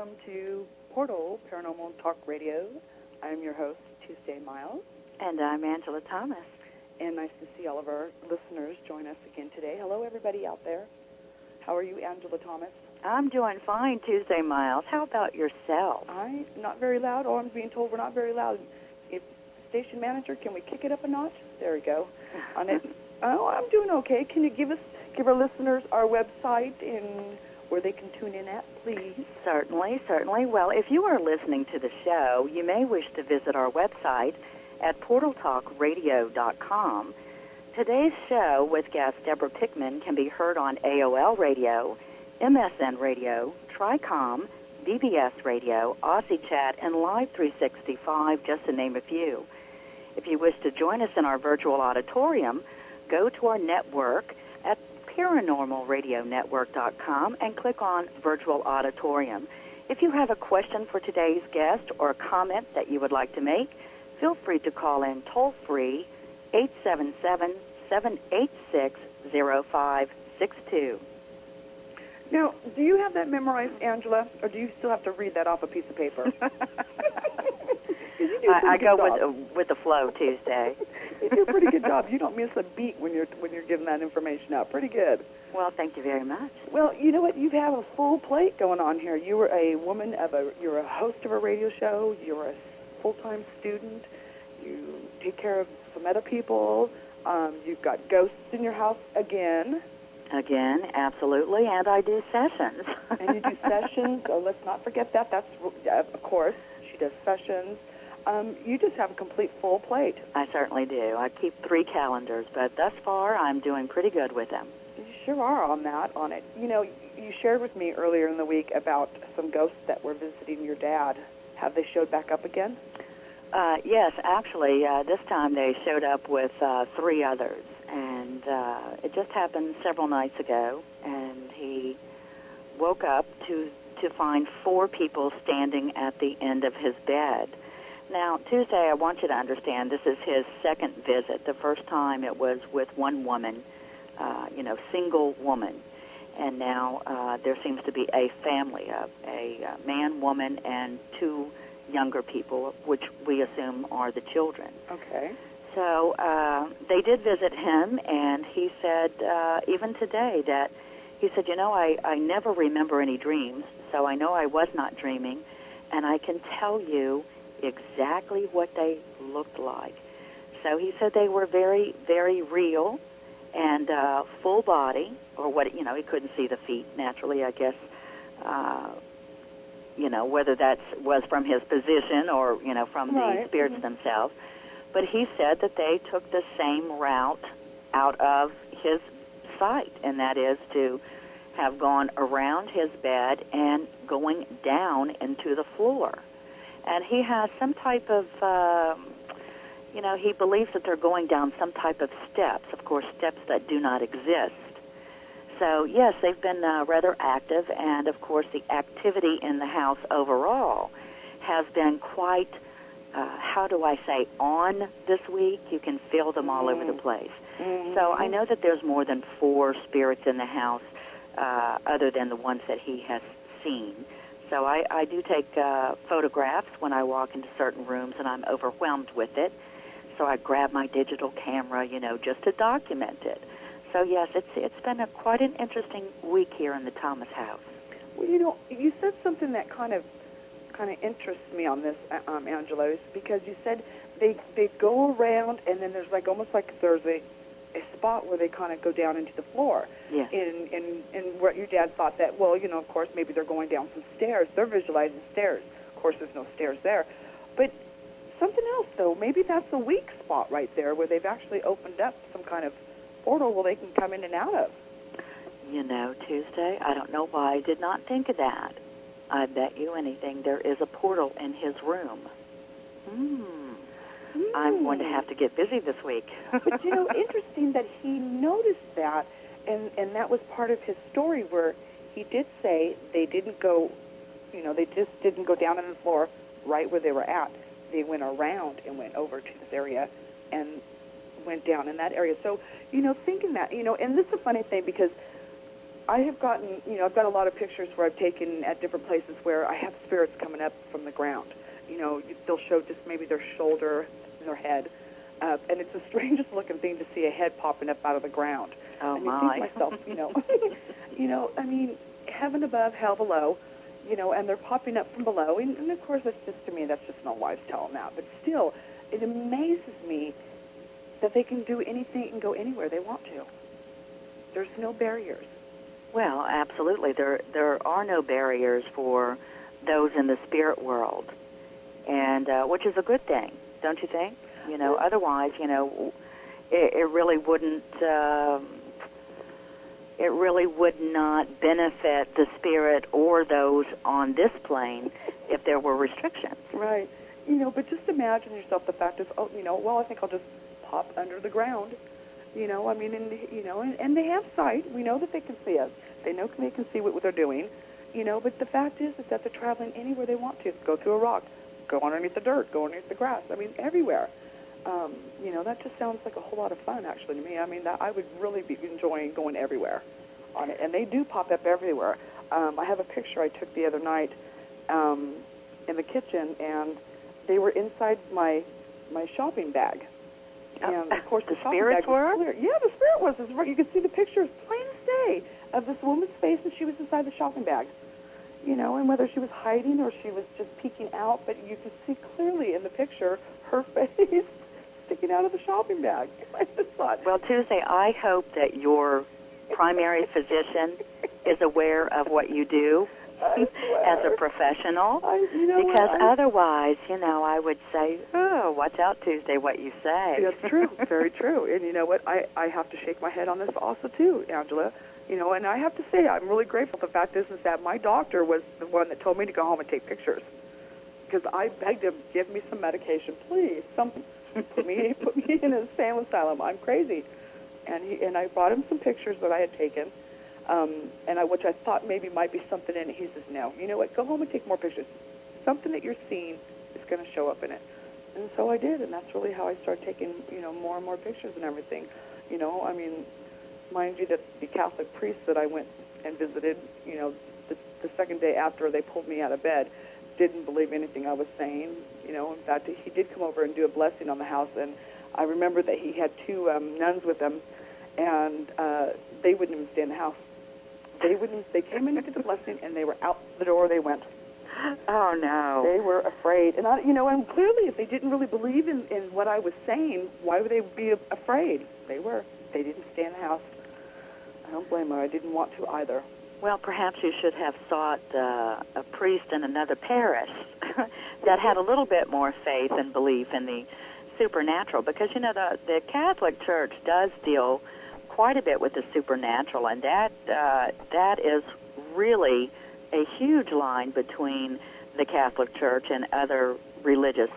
welcome to Portal Paranormal Talk Radio. I'm your host, Tuesday Miles. And I'm Angela Thomas. And nice to see all of our listeners join us again today. Hello, everybody out there. How are you, Angela Thomas? I'm doing fine, Tuesday Miles. How about yourself? I'm not very loud. Oh, I'm being told we're not very loud. If station manager, can we kick it up a notch? There we go. On it. Oh, I'm doing okay. Can you give us, give our listeners our website and where they can tune in at, please? Certainly, certainly. Well, if you are listening to the show, you may wish to visit our website at portaltalkradio.com. Today's show with guest Deborah Pickman can be heard on AOL Radio, MSN Radio, Tricom, BBS Radio, Aussie Chat, and Live 365, just to name a few. If you wish to join us in our virtual auditorium, go to our network paranormalradionetwork.com and click on Virtual Auditorium. If you have a question for today's guest or a comment that you would like to make, feel free to call in toll free 877 786 0562. Now, do you have that memorized, Angela, or do you still have to read that off a piece of paper? I, I go with uh, with the flow Tuesday. you do a pretty good job. You don't miss a beat when you're when you're giving that information out. Pretty good. Well, thank you very much. Well, you know what? You have a full plate going on here. You were a woman of a. You're a host of a radio show. You're a full-time student. You take care of some other people. Um, you've got ghosts in your house again. Again, absolutely, and I do sessions. and you do sessions. Oh, let's not forget that. That's of course she does sessions. Um, you just have a complete full plate. I certainly do. I keep three calendars, but thus far I'm doing pretty good with them. You sure are on that, on it. You know, you shared with me earlier in the week about some ghosts that were visiting your dad. Have they showed back up again? Uh, yes, actually, uh, this time they showed up with uh, three others, and uh, it just happened several nights ago. And he woke up to to find four people standing at the end of his bed. Now, Tuesday, I want you to understand this is his second visit. The first time it was with one woman, uh, you know, single woman. And now uh, there seems to be a family of a uh, man, woman, and two younger people, which we assume are the children. Okay. So uh, they did visit him, and he said, uh, even today, that he said, you know, I, I never remember any dreams, so I know I was not dreaming, and I can tell you exactly what they looked like. So he said they were very, very real and uh, full body, or what, you know, he couldn't see the feet naturally, I guess. Uh, you know, whether that was from his position or, you know, from right. the spirits mm-hmm. themselves. But he said that they took the same route out of his sight, and that is to have gone around his bed and going down into the floor and he has some type of, uh, you know, he believes that they're going down some type of steps. Of course, steps that do not exist. So yes, they've been uh, rather active, and of course, the activity in the house overall has been quite. Uh, how do I say on this week? You can feel them all over the Mm. place. Mm-hmm. So I know that there's more than four spirits in the house, uh, other than the ones that he has seen. So I, I do take uh, photographs when I walk into certain rooms and I'm overwhelmed with it. So I grab my digital camera, you know, just to document it. So yes, it's it's been a quite an interesting week here in the Thomas house. Well, you know, you said something that kind of kind of interests me on this, uh, um, Angela, is because you said they they go around and then there's like almost like there's a a spot where they kind of go down into the floor. Yes. And and and what your dad thought that well, you know, of course maybe they're going down some stairs. They're visualizing stairs. Of course, there's no stairs there, but something else though. Maybe that's a weak spot right there where they've actually opened up some kind of portal where they can come in and out of. You know, Tuesday, I don't know why I did not think of that. I bet you anything there is a portal in his room. Hmm. I'm going to have to get busy this week. but you know, interesting that he noticed that, and and that was part of his story where he did say they didn't go, you know, they just didn't go down on the floor right where they were at. They went around and went over to this area, and went down in that area. So you know, thinking that, you know, and this is a funny thing because I have gotten, you know, I've got a lot of pictures where I've taken at different places where I have spirits coming up from the ground. You know, they'll show just maybe their shoulder, their head, uh, and it's the strangest looking thing to see a head popping up out of the ground. Oh and my! You think myself, you know, you know, I mean, heaven above, hell below, you know, and they're popping up from below, and, and of course, that's just to me, that's just my wives telling that. But still, it amazes me that they can do anything and go anywhere they want to. There's no barriers. Well, absolutely. There there are no barriers for those in the spirit world, and uh, which is a good thing, don't you think? You know, otherwise, you know, it, it really wouldn't. Um, it really would not benefit the spirit or those on this plane if there were restrictions. Right. You know, but just imagine yourself. The fact is, oh, you know, well, I think I'll just pop under the ground. You know, I mean, and you know, and, and they have sight. We know that they can see us. They know they can see what they're doing. You know, but the fact is, is that they're traveling anywhere they want to. Go through a rock, go underneath the dirt, go underneath the grass. I mean, everywhere. Um, you know, that just sounds like a whole lot of fun, actually, to me. I mean, that I would really be enjoying going everywhere on it, and they do pop up everywhere. Um, I have a picture I took the other night um, in the kitchen, and they were inside my my shopping bag. And of course, the, the shopping spirits were? clear. Yeah, the spirit was. Right. You could see the picture as plain as day of this woman's face, and she was inside the shopping bag. You know, and whether she was hiding or she was just peeking out, but you could see clearly in the picture her face sticking out of the shopping bag. I just thought, Well, Tuesday, I hope that your primary physician is aware of what you do as a professional. I, you know what? Because I- otherwise, you know, I would say, oh, watch out, Tuesday, what you say. That's true. Very true. And you know what? I, I have to shake my head on this also too, Angela. You know, and I have to say I'm really grateful. The fact is, is that my doctor was the one that told me to go home and take pictures because I begged him, give me some medication, please. Some put me put me in a insane asylum. I'm crazy. And he and I brought him some pictures that I had taken, um, and I which I thought maybe might be something in it. He says, no. You know what? Go home and take more pictures. Something that you're seeing is going to show up in it. And so I did, and that's really how I started taking, you know, more and more pictures and everything. You know, I mean, mind you that the Catholic priest that I went and visited, you know, the, the second day after they pulled me out of bed, didn't believe anything I was saying. You know, in fact, he did come over and do a blessing on the house, and I remember that he had two um, nuns with him, and uh, they wouldn't even stay in the house. They wouldn't. They came in and did the blessing, and they were out the door. They went. Oh, no. They were afraid, and I, you know, and clearly, if they didn't really believe in, in what I was saying, why would they be afraid? They were. They didn't stay in the house. I don't blame her. I didn't want to either. Well, perhaps you should have sought uh, a priest in another parish that had a little bit more faith and belief in the supernatural, because you know the the Catholic Church does deal quite a bit with the supernatural, and that uh, that is really a huge line between the Catholic Church and other religious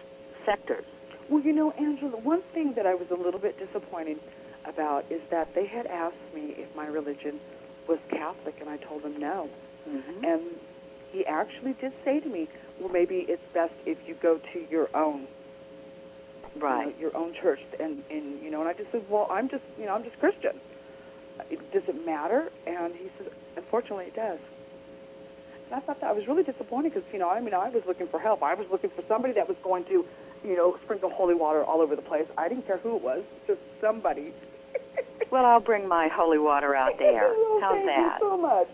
sectors. Well, you know, Angela, one thing that I was a little bit disappointed about is that they had asked me if my religion was Catholic, and I told them no. Mm-hmm. And he actually did say to me, well, maybe it's best if you go to your own you know, Right. your own church and and you know and I just said well I'm just you know I'm just Christian it, doesn't matter and he says unfortunately it does and I thought that I was really disappointed because you know I mean I was looking for help I was looking for somebody that was going to you know sprinkle holy water all over the place I didn't care who it was just somebody Well, I'll bring my holy water out there. Oh, How's thank that? you so much.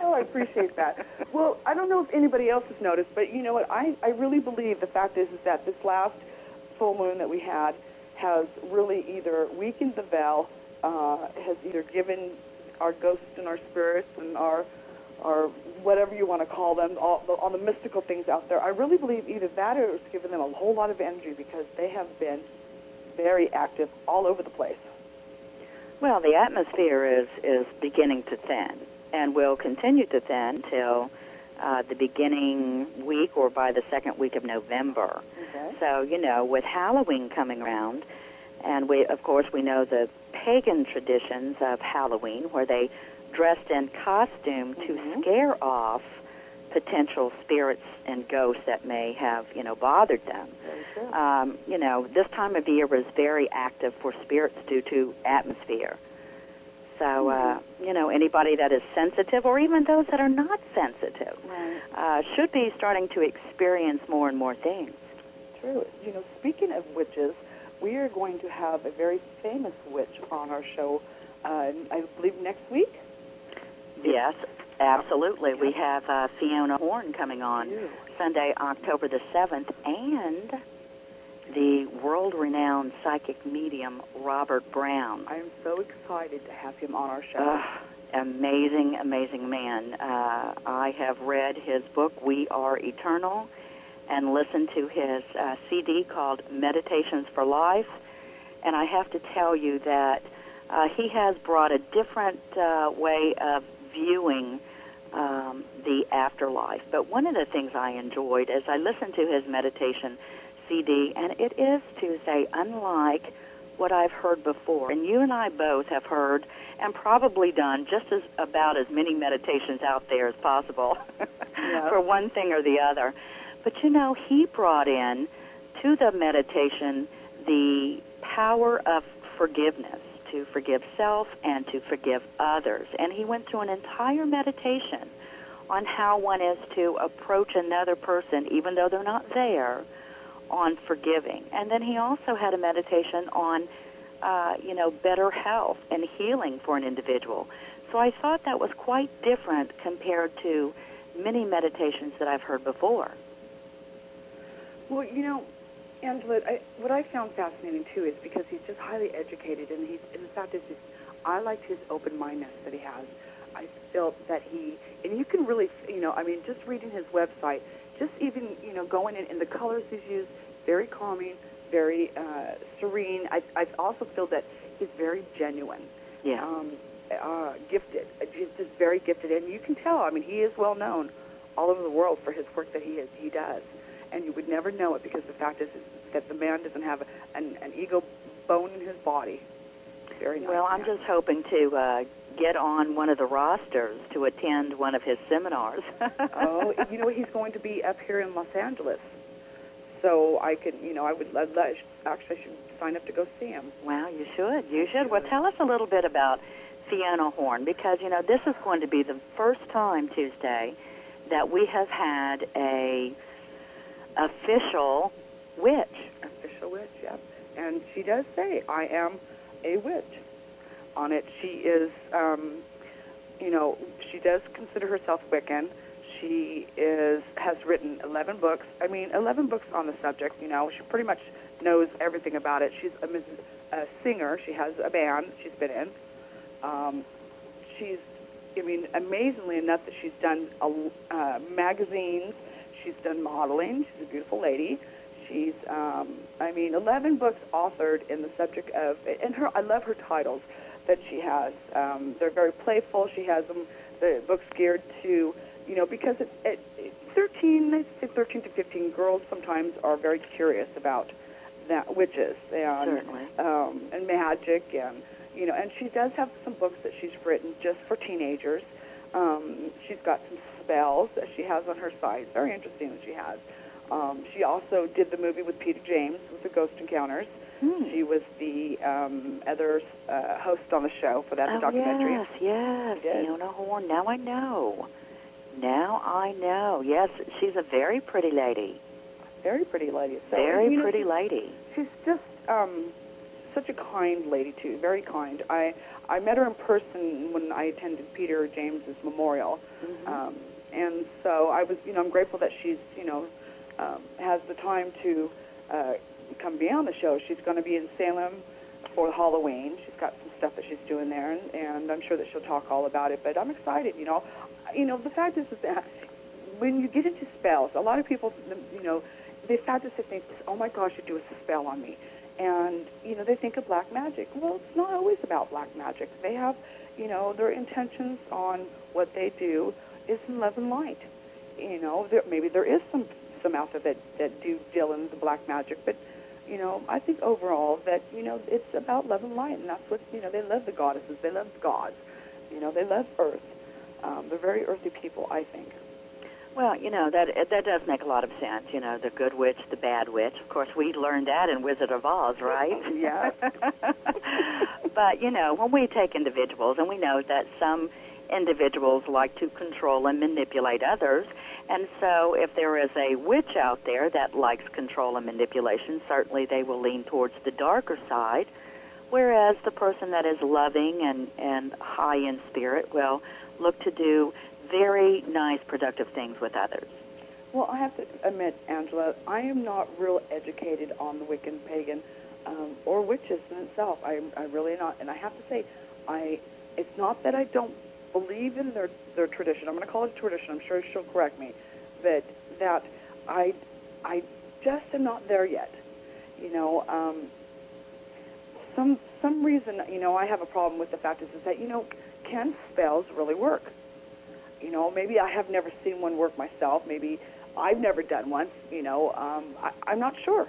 Oh, I appreciate that. well, I don't know if anybody else has noticed, but you know what? I, I really believe the fact is is that this last full moon that we had has really either weakened the veil, uh, has either given our ghosts and our spirits and our or whatever you want to call them, all the, all the mystical things out there. I really believe either that or it's given them a whole lot of energy because they have been very active all over the place. Well, the atmosphere is is beginning to thin, and will continue to thin till uh, the beginning week or by the second week of November. Okay. So you know, with Halloween coming around, and we of course we know the pagan traditions of Halloween, where they dressed in costume to Mhm. scare off potential spirits and ghosts that may have you know bothered them um, you know, this time of year was very active for spirits due to atmosphere. So, uh, you know, anybody that is sensitive, or even those that are not sensitive, Right. uh, should be starting to experience more and more things. True. You know, speaking of witches, we are going to have a very famous witch on our show, uh, I believe next week. Yes, absolutely. We have uh, Fiona Horn coming on Sunday, October the 7th, and the world-renowned psychic medium Robert Brown. I am so excited to have him on our show. Ugh, amazing, amazing man. Uh, I have read his book, We Are Eternal, and listened to his uh, CD called Meditations for Life. And I have to tell you that uh, he has brought a different uh, way of viewing um, the afterlife. But one of the things I enjoyed is I listened to his meditation CD, and it is Tuesday, unlike what I've heard before. And you and I both have heard and probably done just as about as many meditations out there as possible Yeah. for one thing or the other. But you know, he brought in to the meditation the power of forgiveness, to forgive self and to forgive others. And he went through an entire meditation on how one is to approach another person, even though they're not there, on forgiving. And then he also had a meditation on, uh, you know, better health and healing for an individual. So I thought that was quite different compared to many meditations that I've heard before. Well, you know, Angela, I, what I found fascinating too is because he's just highly educated, and he's, and the fact is, is I liked his open-mindedness that he has. I felt that he, and you can really, you know, I mean, just reading his website, just even, you know, going in, and the colors he's used, very calming, very uh, serene. I, I also feel that he's very genuine. Yeah. um, uh, gifted. He's just very gifted, and you can tell. I mean, he is well known all over the world for his work that he is he does, and you would never know it because the fact is, is that the man doesn't have an, an ego bone in his body. Very nice. Well, I'm man. just hoping to uh, get on one of the rosters to attend one of his seminars. oh, you know, he's going to be up here in Los Angeles, so I could, you know, I would I'd, actually I should sign up to go see him. Wow, you should. You should. Well, tell us a little bit about Fiona Horn because you know this is going to be the first time Tuesday that we have had a official witch. official witch, yep. And she does say, I am a witch. On it, she is, um, you know, she does consider herself Wiccan. She is has written 11 books. I mean, 11 books on the subject. You know, she pretty much knows everything about it. She's a, a singer. She has a band she's been in. Um, she's, I mean, amazingly enough that she's done a, uh, magazines. She's done modeling. She's a beautiful lady. She's, um, I mean, 11 books authored in the subject of, and her, I love her titles that she has. Um, they're very playful. She has them, the books geared to, you know, because it, it, it 13, I say 13 to 15 girls sometimes are very curious about that witches and Certainly. um, and magic and you know, and she does have some books that she's written just for teenagers. Um, she's got some spells that she has on her site. Very interesting that she has. Um, she also did the movie with Peter James with the Ghost Encounters. Hmm. She was the um, other uh, host on the show for that oh, documentary. yes, yes. Fiona Horn. Now I know. Now I know. Yes, she's a very pretty lady. Very pretty lady. So, very you know, pretty she's- lady. She's just um, such a kind lady too. Very kind. I I met her in person when I attended Peter James's memorial, Mhm. um, and so I was you know I'm grateful that she's you know um, has the time to uh, come be on the show. She's going to be in Salem for Halloween. She's got some stuff that she's doing there, and, and I'm sure that she'll talk all about it. But I'm excited. You know, you know the fact is, is that when you get into spells, a lot of people, you know, they to think, "Oh my gosh, you do a spell on me," and you know they think of black magic. Well, it's not always about black magic. They have, you know, their intentions on what they do is in love and light. You know, there, maybe there is some some out there that that do the black magic, but you know, I think overall that you know it's about love and light, and that's what you know they love the goddesses, they love the gods, you know, they love Earth. Um, they're very earthy people, I think. Well, you know that that does make a lot of sense. You know, the good witch, the bad witch. Of course, we learned that in Wizard of Oz, right? Yeah. But, you know, when we take individuals, and we know that some individuals like to control and manipulate others, and so if there is a witch out there that likes control and manipulation, certainly they will lean towards the darker side, whereas the person that is loving and, and high in spirit will look to do very nice, productive things with others. Well, I have to admit, Angela, I am not real educated on the Wiccan pagan um, or witches in itself. I, I really not, and I have to say, I. It's not that I don't believe in their their tradition. I'm going to call it a tradition. I'm sure she'll correct me, but that I I just am not there yet. You know, um, some some reason, you know, I have a problem with the fact is, is that you know, can spells really work? You know, maybe I have never seen one work myself. Maybe I've never done one. You know, um, I, I'm not sure.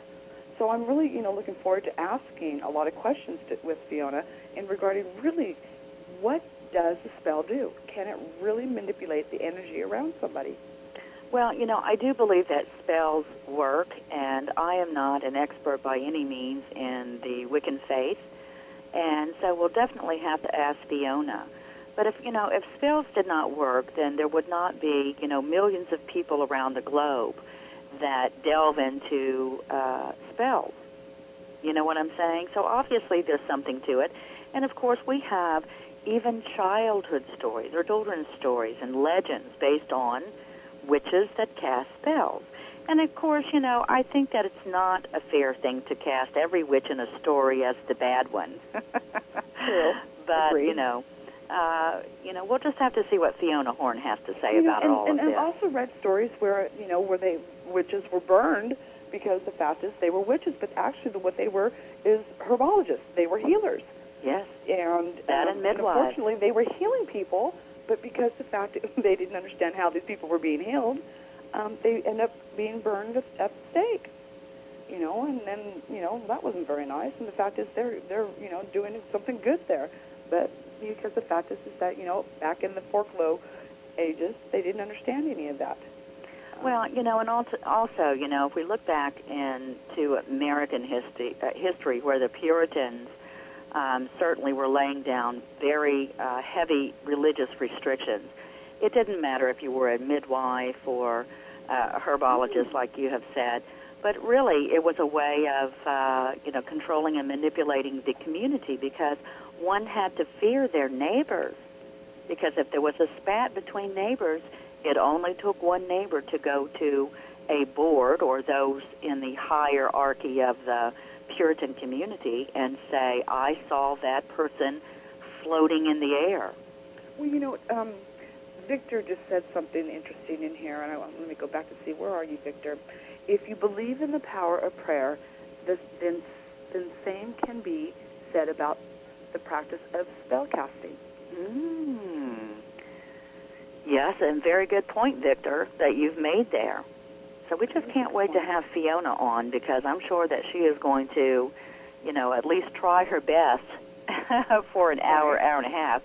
So I'm really, you know, looking forward to asking a lot of questions to, with Fiona in regarding really what does the spell do? Can it really manipulate the energy around somebody? Well, you know, I do believe that spells work, and I am not an expert by any means in the Wiccan faith, and so we'll definitely have to ask Fiona. But if you know, if spells did not work, then there would not be you know millions of people around the globe that delve into uh, spells. You know what I'm saying? So obviously there's something to it, and of course we have even childhood stories or children's stories and legends based on witches that cast spells. And of course, you know, I think that it's not a fair thing to cast every witch in a story as the bad one. True. but Agreed. you know, uh, you know, we'll just have to see what Fiona Horn has to say You know, about and, all and of I've this. also read stories where you know where they witches were burned because the fact is they were witches, but actually what they were is herbologists. They were healers, yes, and That um, and midwives. unfortunately they were healing people, but because the fact that they didn't understand how these people were being healed, um, they end up being burned at stake. You know, and then you know that wasn't very nice. And the fact is, they're they're you know doing something good there, but because the fact is, is that you know back in the folklore ages, they didn't understand any of that. Well, you know, and also, also, you know, if we look back into American history, uh, history where the Puritans um, certainly were laying down very uh, heavy religious restrictions, it didn't matter if you were a midwife or uh, a herbologist, like you have said, but really it was a way of, uh, you know, controlling and manipulating the community because one had to fear their neighbors. Because if there was a spat between neighbors, it only took one neighbor to go to a board or those in the hierarchy of the Puritan community and say, I saw that person floating in the air. Well, you know, um, Victor just said something interesting in here, and I, let me go back to see where are you, Victor. If you believe in the power of prayer, this, then then same can be said about the practice of spell casting. Mm. Yes, and very good point, Victor, that you've made there. So we just can't wait to have Fiona on because I'm sure that she is going to, you know, at least try her best for an hour, hour and a half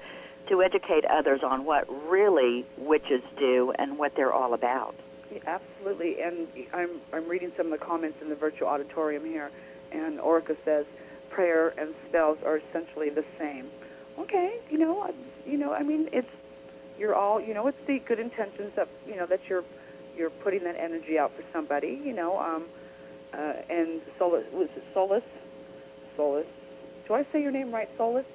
to educate others on what really witches do and what they're all about. Yeah, absolutely, and I'm I'm reading some of the comments in the virtual auditorium here, and Orica says prayer and spells are essentially the same. Okay, you know, I- you know, I mean, it's you're all, you know, it's the good intentions of, you know, that you're you're putting that energy out for somebody, you know, um, uh, and solace was it solace, solace. Do I say your name right, solace?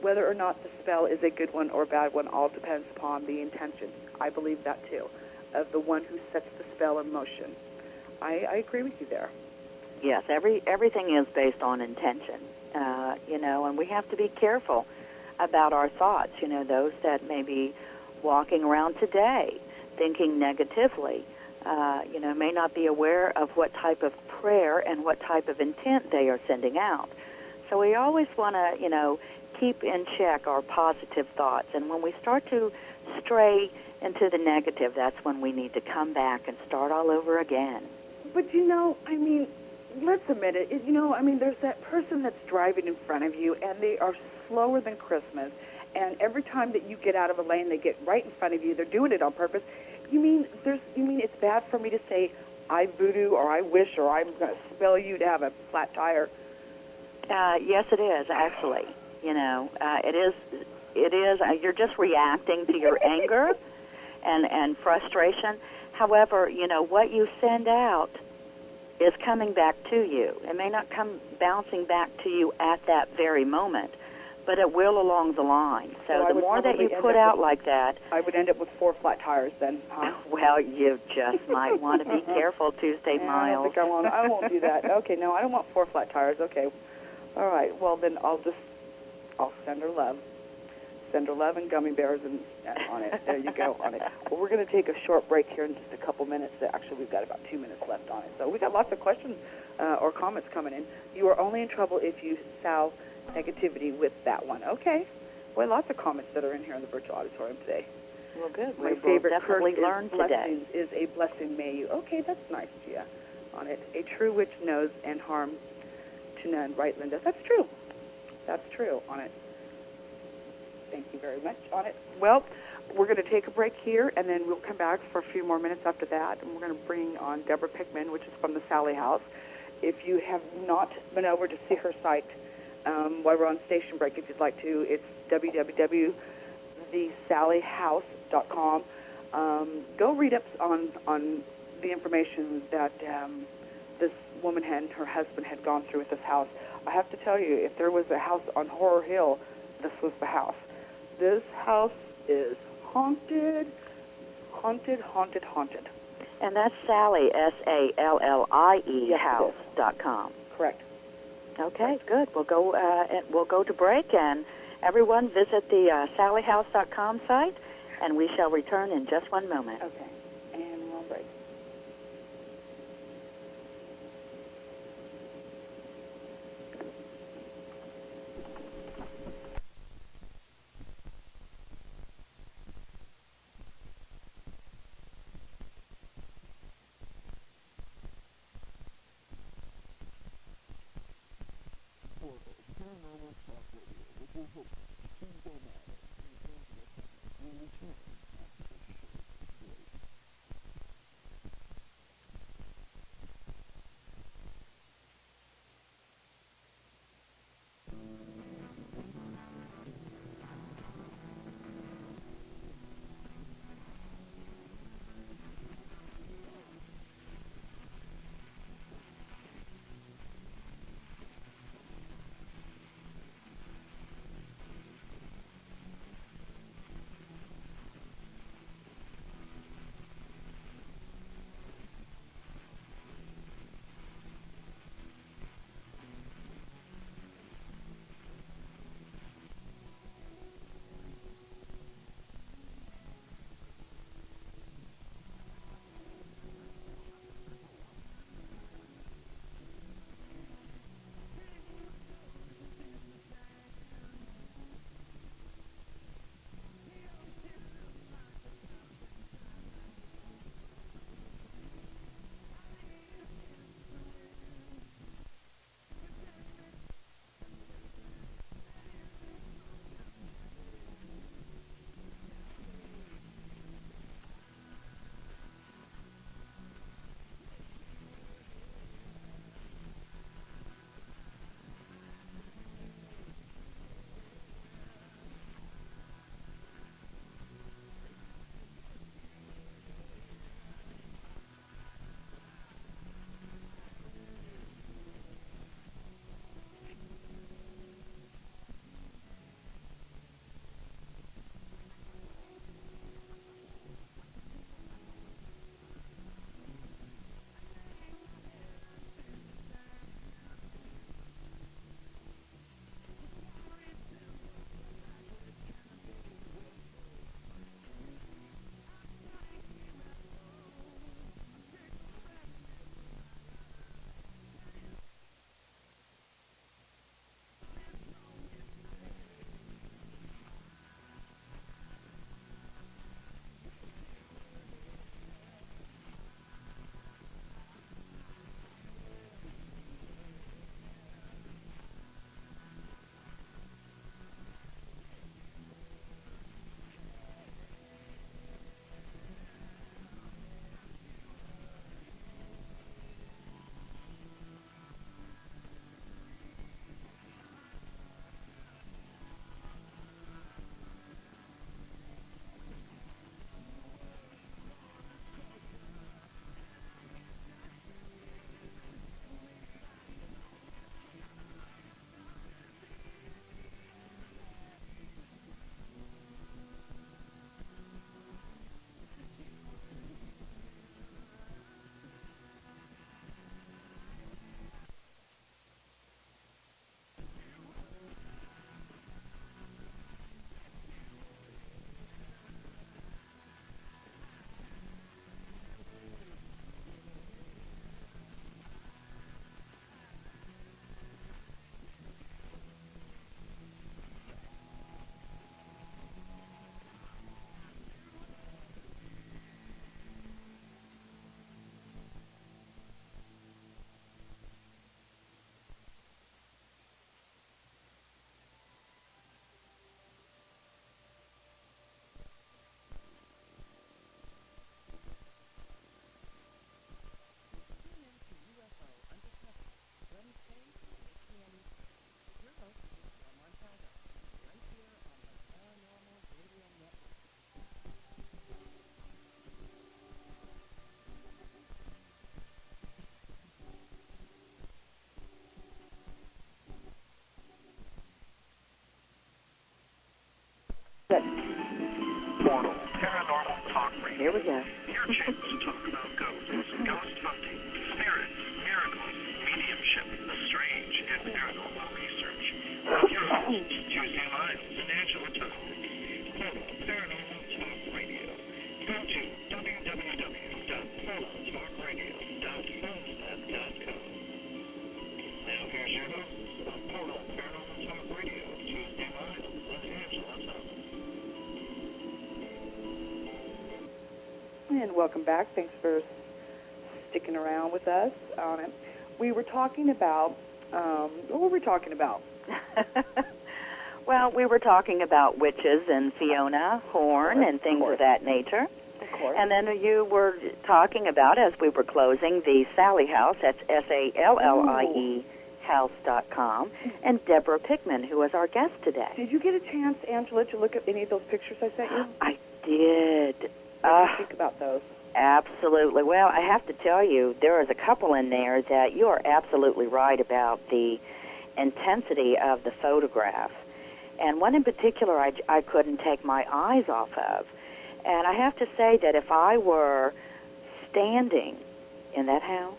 Whether or not the spell is a good one or a bad one all depends upon the intention. I believe that too, of the one who sets the spell in motion. I, I agree with you there. Yes, every everything is based on intention, uh, you know, and we have to be careful about our thoughts. You know, those that may be walking around today thinking negatively, uh, you know, may not be aware of what type of prayer and what type of intent they are sending out. So we always want to, you know, keep in check our positive thoughts, and when we start to stray into the negative, that's when we need to come back and start all over again. But you know, I mean, let's admit it. You know, I mean, there's that person that's driving in front of you, and they are slower than Christmas. And every time that you get out of a lane, they get right in front of you. They're doing it on purpose. You mean there's? You mean it's bad for me to say I voodoo or I wish or I'm going to spell you to have a flat tire? Uh, yes, it is actually. You know, uh, it is. It is. Uh, you're just reacting to your anger and and frustration. However, you know what you send out is coming back to you. It may not come bouncing back to you at that very moment, but it will along the line. So, So the more that you put out like that, I would end up with four flat tires then. Huh? well, you just might want to be careful Tuesday, Yeah, I don't think I want. I won't do that. Okay, no, I don't want four flat tires. Okay, all right. Well, then I'll just I'll send her love. Send her love and gummy bears and on it. There you go on it. Well, we're going to take a short break here in just a couple minutes. Actually, we've got about two minutes left on it. So we got lots of questions uh, or comments coming in. You are only in trouble if you sow negativity with that one. Okay. Well, lots of comments that are in here in the virtual auditorium today. Well, good. My we favorite definitely curse is today. blessings is a blessing may you. Okay, that's nice, Gia. On it, a true witch knows and harm to none. Right, Linda? That's true. That's true. On it. Thank you very much. On it. Well, we're going to take a break here, and then we'll come back for a few more minutes after that, and we're going to bring on Deborah Pickman, which is from the Sallie House. If you have not been over to see her site um, while we're on station break, if you'd like to, it's www.thesalliehouse.com. Um, go read up on on the information that um, this woman and her husband had gone through with this house. I have to tell you, if there was a house on Horror Hill, this was the house. This house is haunted, haunted, haunted, haunted. And that's Sallie, S A L L I E Yes, it house dot com. Correct. Okay, good. We'll go. Uh, we'll go to break, and everyone visit the uh, SallieHouse.com site, and we shall return in just one moment. Okay. Here we go. welcome back. Thanks for sticking around with us on it. We were talking about, um, what were we talking about? well, we were talking about witches and Fiona Horn course, and things of of, that nature. Of course. And then you were talking about, as we were closing, the Sallie House. That's S A L L I E house dot com, and Deborah Pickman, who was our guest today. Did you get a chance, Angela, to look at any of those pictures I sent you? I did. Uh, think about those? Absolutely. Well, I have to tell you, there is a couple in there that you are absolutely right about the intensity of the photograph. And one in particular I, I couldn't take my eyes off of. And I have to say that if I were standing in that house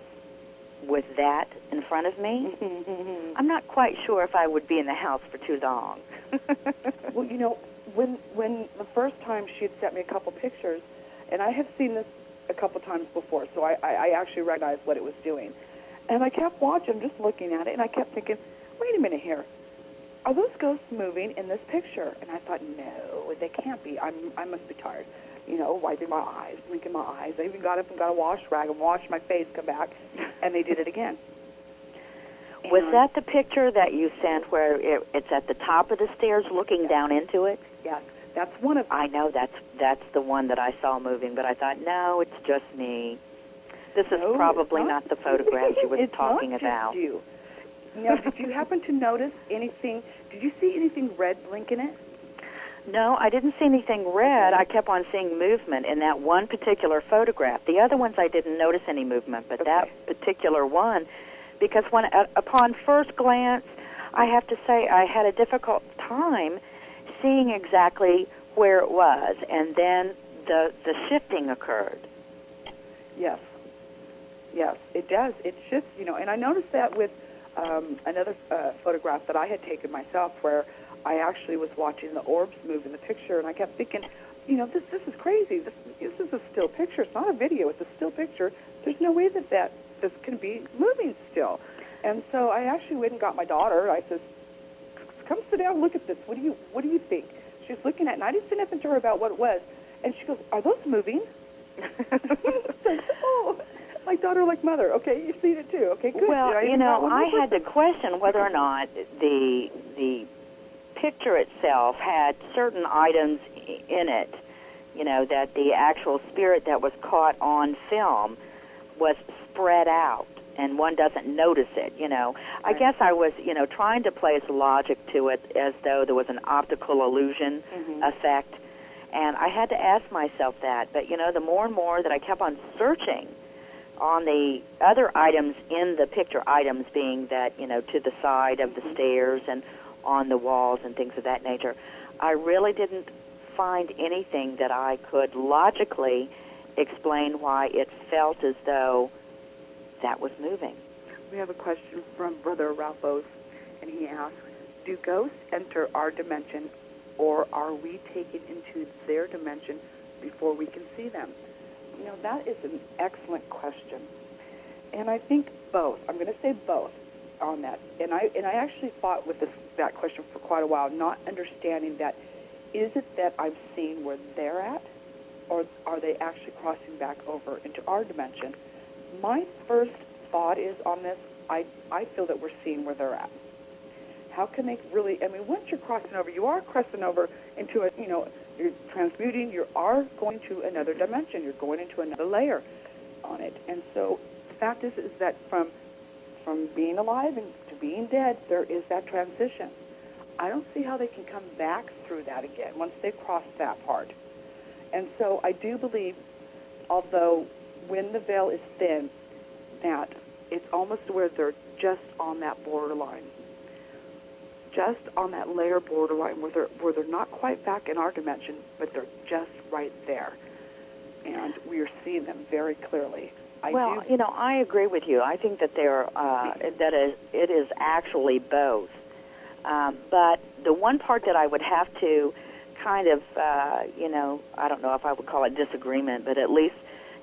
with that in front of me, I'm not quite sure if I would be in the house for too long. Well, you know, when when the first time she had sent me a couple pictures, and I have seen this a couple times before, so I, I, I actually recognized what it was doing. And I kept watching, just looking at it, and I kept thinking, wait a minute here. Are those ghosts moving in this picture? And I thought, no, they can't be. I'm, I must be tired. You know, wiping my eyes, blinking my eyes. I even got up and got a wash rag and washed my face, come back, and they did it again. Was And- that the picture that you sent where it, it's at the top of the stairs looking down into it? Yes, that's one of I know that's that's the one that I saw moving, but I thought, no, it's just me. This is No, probably not. the photograph you were talking not about. Just you. Now, did you happen to notice anything? Did you see anything red blink in it? No, I didn't see anything red. I kept on seeing movement in that one particular photograph. The other ones I didn't notice any movement, but that particular one, because when uh, upon first glance, I have to say I had a difficult time seeing exactly where it was, and then the the shifting occurred. Yes. Yes, it does. It shifts, you know. And I noticed that with um, another uh, photograph that I had taken myself, where I actually was watching the orbs move in the picture, and I kept thinking, you know, this this is crazy. This this is a still picture. It's not a video. It's a still picture. There's no way that that this can be moving still. And so I actually went and got my daughter. I says, "Come sit down, look at this. What do you what do you think?" She's looking at, it, and I didn't say nothing to her about what it was. And she goes, "Are those moving?" Like, oh, like daughter, like mother. Okay, you've seen it too. Okay, good. Well, Did I you know, I had to question whether or not the the picture itself had certain items in it. You know, that the actual spirit that was caught on film was spread out and one doesn't notice it, you know. I guess I was, you know, trying to place logic to it as though there was an optical illusion Mhm. effect. And I had to ask myself that. But, you know, the more and more that I kept on searching on the other items in the picture, items being that, you know, to the side of the Mhm. stairs and on the walls and things of that nature, I really didn't find anything that I could logically explain why it felt as though that was moving. We have a question from Brother Ralphos, and he asks, "Do ghosts enter our dimension, or are we taken into their dimension before we can see them?" You know, that is an excellent question, and I think both. I'm going to say both on that. And I and I actually fought with this that question for quite a while, not understanding that is it that I'm seeing where they're at, or are they actually crossing back over into our dimension? My first thought is on this, I, I feel that we're seeing where they're at. How can they really, I mean, once you're crossing over, you are crossing over into a, you know, you're transmuting, you are going to another dimension, you're going into another layer on it. And so the fact is, is that from, from being alive and to being dead, there is that transition. I don't see how they can come back through that again once they cross that part. And so I do believe, although when the veil is thin, that it's almost where they're just on that borderline. just on that layer borderline where they're where they're not quite back in our dimension, but they're just right there, and we are seeing them very clearly. I well, do, you know, I agree with you. I think that there uh, that is it is actually both. Um, but the one part that I would have to kind of, uh, you know, I don't know if I would call it disagreement, but at least,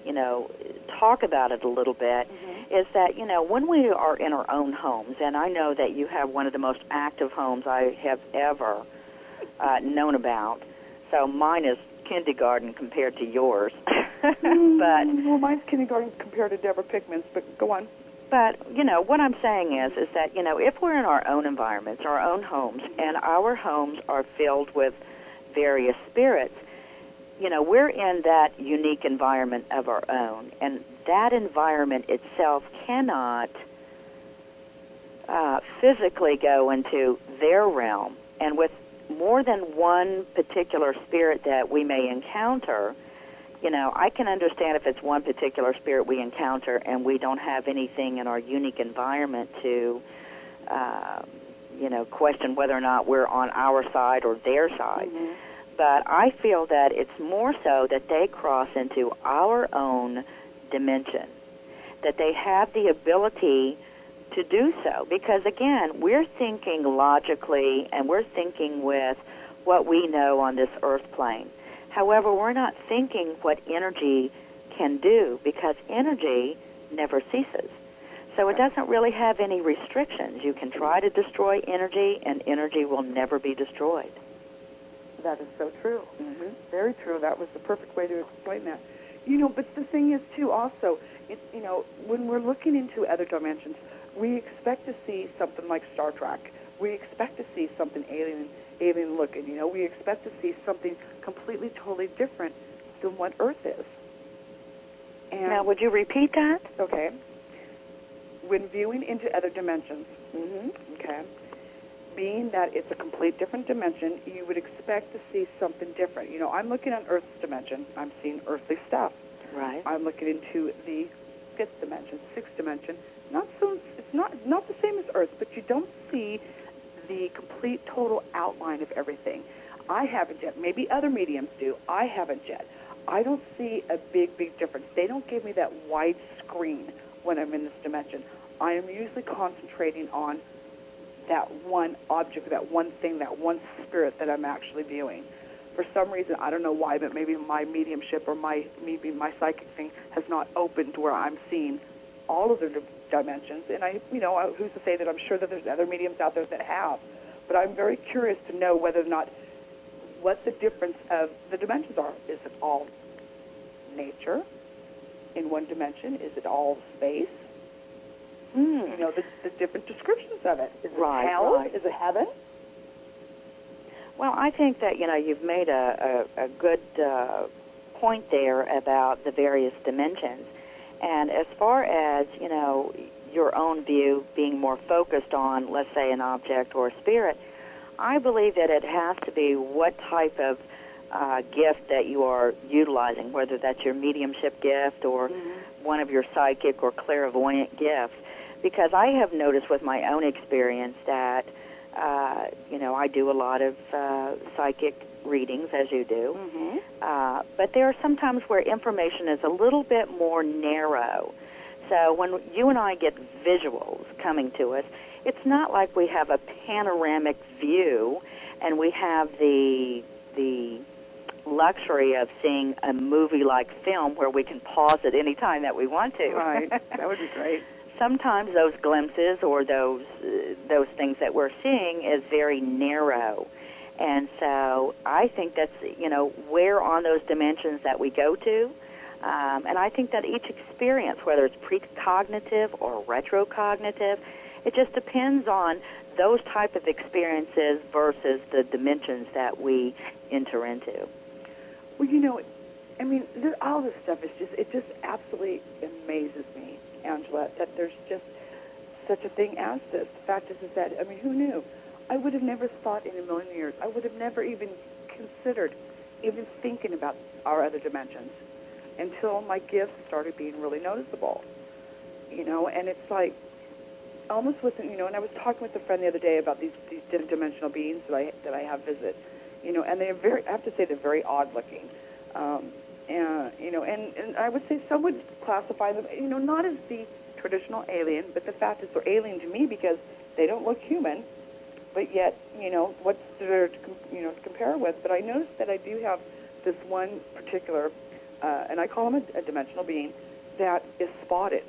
you know, talk about it a little bit, Mm-hmm. is that, you know, when we are in our own homes, and I know that you have one of the most active homes I have ever uh, known about, so mine is kindergarten compared to yours. but Mm, well, mine's kindergarten compared to Deborah Pickman's, but go on. but you know what I'm saying is is that you know if we're in our own environments, our own homes, and our homes are filled with various spirits, you know we're in that unique environment of our own, and that environment itself cannot uh, physically go into their realm, and with more than one particular spirit that we may encounter you know, I can understand if it's one particular spirit we encounter and we don't have anything in our unique environment to, uh, you know, question whether or not we're on our side or their side. Mm-hmm. But I feel that it's more so that they cross into our own dimension, that they have the ability to do so. Because again, we're thinking logically and we're thinking with what we know on this earth plane. However, we're not thinking what energy can do because energy never ceases. So it doesn't really have any restrictions. You can try to destroy energy, and energy will never be destroyed. That is so true. Mm-hmm. Very true. That was the perfect way to explain that. You know, but the thing is too. Also, it, you know, when we're looking into other dimensions, we expect to see something like Star Trek. We expect to see something alien, alien looking. You know, we expect to see something completely, totally different than what Earth is. And Now, would you repeat that? okay, when viewing into other dimensions, Mm-hmm. okay, being that it's a complete different dimension, you would expect to see something different. You know, I'm looking at Earth's dimension. I'm seeing earthly stuff. Right. I'm looking into the fifth dimension, sixth dimension. Not so. It's not not the same as Earth, but you don't see the complete total outline of everything. I haven't yet. Maybe other mediums do. I haven't yet. I don't see a big, big difference. They don't give me that wide screen when I'm in this dimension. I am usually concentrating on that one object, that one thing, that one spirit that I'm actually viewing. For some reason, I don't know why, but maybe my mediumship or my maybe my psychic thing has not opened to where I'm seeing all of the di- dimensions. And I, you know, who's to say that I'm sure that there's other mediums out there that have. But I'm very curious to know whether or not what the difference of the dimensions are. Is it all nature in one dimension? Is it all space? Hmm. You know, the, the different descriptions of it. Is it hell? right. Is it heaven? Well, I think that you know you've made a, a, a good uh, point there about the various dimensions, and as far as you know your own view being more focused on, let's say, an object or a spirit, I believe that it has to be what type of uh, gift that you are utilizing, whether that's your mediumship gift or one of your psychic or clairvoyant gifts. Because I have noticed with my own experience that, uh, you know, I do a lot of uh, psychic readings, as you do. Mm-hmm. Uh, but there are sometimes where information is a little bit more narrow. So when you and I get visuals coming to us, it's not like we have a panoramic view and we have the the luxury of seeing a movie like film where we can pause at any time that we want to. Right. that would be great. Sometimes those glimpses or those uh, those things that we're seeing is very narrow. And so I think that's, you know, where on those dimensions that we go to. Um, and I think that each experience, whether it's precognitive or retrocognitive, it just depends on those type of experiences versus the dimensions that we enter into. Well, you know, I mean, all this stuff is just, it just absolutely amazes me, Angela, that there's just such a thing as this. The fact is, is that, I mean, who knew? I would have never thought in a million years, I would have never even considered even thinking about our other dimensions until my gifts started being really noticeable. You know, and it's like, almost wasn't, you know. And I was talking with a friend the other day about these these dimensional beings that I that I have visit, you know, and they're very. I have to say they're very odd looking, um, and you know, and and I would say some would classify them, you know, not as the traditional alien, but the fact is they're alien to me because they don't look human, but yet, you know, what's there to you know to compare with? But I noticed that I do have this one particular, uh, and I call him a, a dimensional being that is spotted.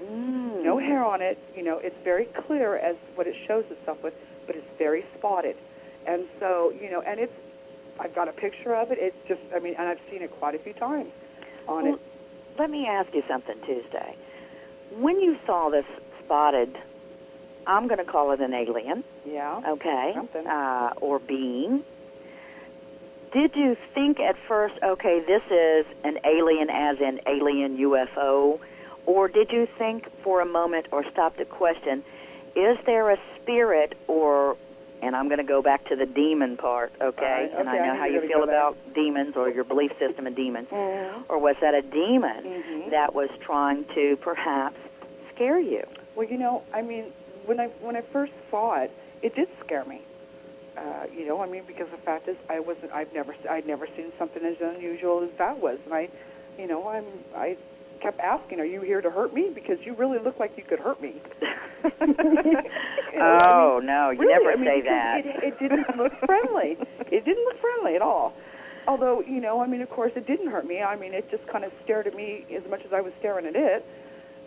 Mm. No hair on it. You know, it's very clear as what it shows itself with, but it's very spotted. And so, you know, and it's, I've got a picture of it. It's just, I mean, and I've seen it quite a few times on Well, it. Let me ask you something, Tuesday. When you saw this spotted, I'm going to call it an alien, Yeah. okay, Something. uh, or being. Did you think at first, okay, this is an alien as in alien UFO, or did you think for a moment or stop to question, is there a spirit or, and I'm going to go back to the demon part, okay, right, and I know I how you feel about demons or your belief system in demons, Mhm. or was that a demon Mhm. that was trying to perhaps scare you? Well, you know, I mean, when I when I first saw it, it did scare me. Uh, you know, I mean, because the fact is, I wasn't. I've never. I'd never seen something as unusual as that was, and I, you know, I'm. I kept asking, "Are you here to hurt me? Because you really look like you could hurt me." Know, I oh mean, no, you really, never I mean, say that. It, it didn't look friendly. it didn't look friendly at all. Although, you know, I mean, of course, it didn't hurt me. I mean, it just kind of stared at me as much as I was staring at it.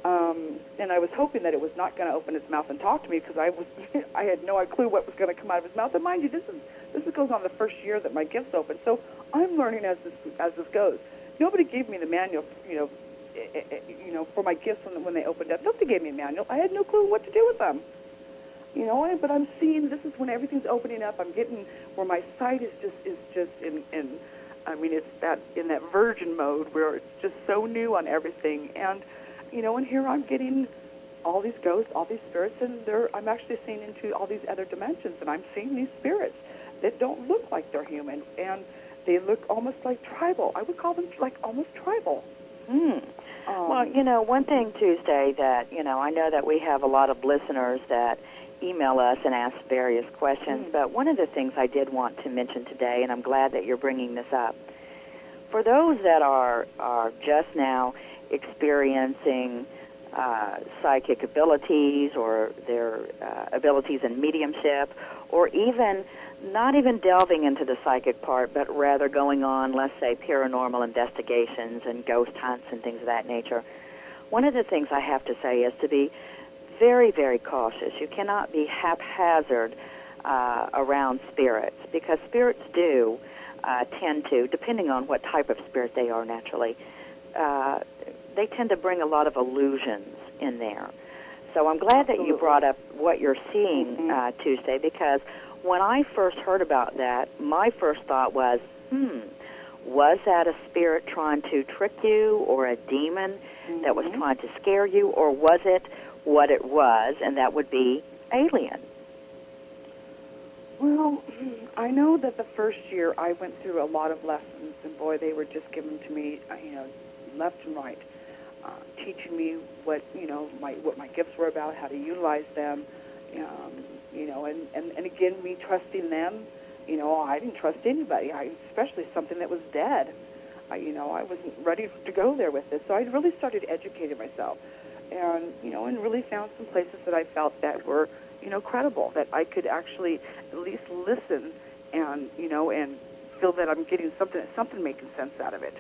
Um, and I was hoping that it was not going to open its mouth and talk to me because I was, I had no clue what was going to come out of its mouth. And mind you, this is this is goes on the first year that my gifts open, so I'm learning as this as this goes. Nobody gave me the manual, you know, you know, for my gifts when when they opened up. Nobody gave me a manual. I had no clue what to do with them. You know, but I'm seeing this is when everything's opening up. I'm getting where my sight is just is just in in. I mean, it's that in that virgin mode where it's just so new on everything, and you know, and here I'm getting all these ghosts, all these spirits, and they're I'm actually seeing into all these other dimensions, and I'm seeing these spirits that don't look like they're human, and they look almost like tribal. I would call them like almost tribal. Hmm. Um, Well, you know, one thing Tuesday that you know, I know that we have a lot of listeners that email us and ask various questions, Mm. but one of the things I did want to mention today, and I'm glad that you're bringing this up, for those that are are just now experiencing uh, psychic abilities or their uh, abilities in mediumship, or even not even delving into the psychic part, but rather going on, let's say, paranormal investigations and ghost hunts and things of that nature. One of the things I have to say is to be very, very cautious. You cannot be haphazard uh, around spirits because spirits do uh, tend to, depending on what type of spirit they are naturally, uh, they tend to bring a lot of illusions in there. So I'm glad that you brought up what you're seeing Mhm. uh, Tuesday because when I first heard about that, my first thought was, hmm, was that a spirit trying to trick you or a demon that was Mhm. trying to scare you, or was it what it was, and that would be alien? Well, I know that the first year I went through a lot of lessons, and boy, they were just given to me, uh, you know, left and right, uh, teaching me what you know my what my gifts were about, how to utilize them, um, you know, and, and and again, me trusting them. You know, I didn't trust anybody, I, especially something that was dead. I, you know, I wasn't ready to go there with it, so I really started educating myself, and you know, and really found some places that I felt that were you know credible, that I could actually at least listen and you know and feel that I'm getting something something making sense out of it.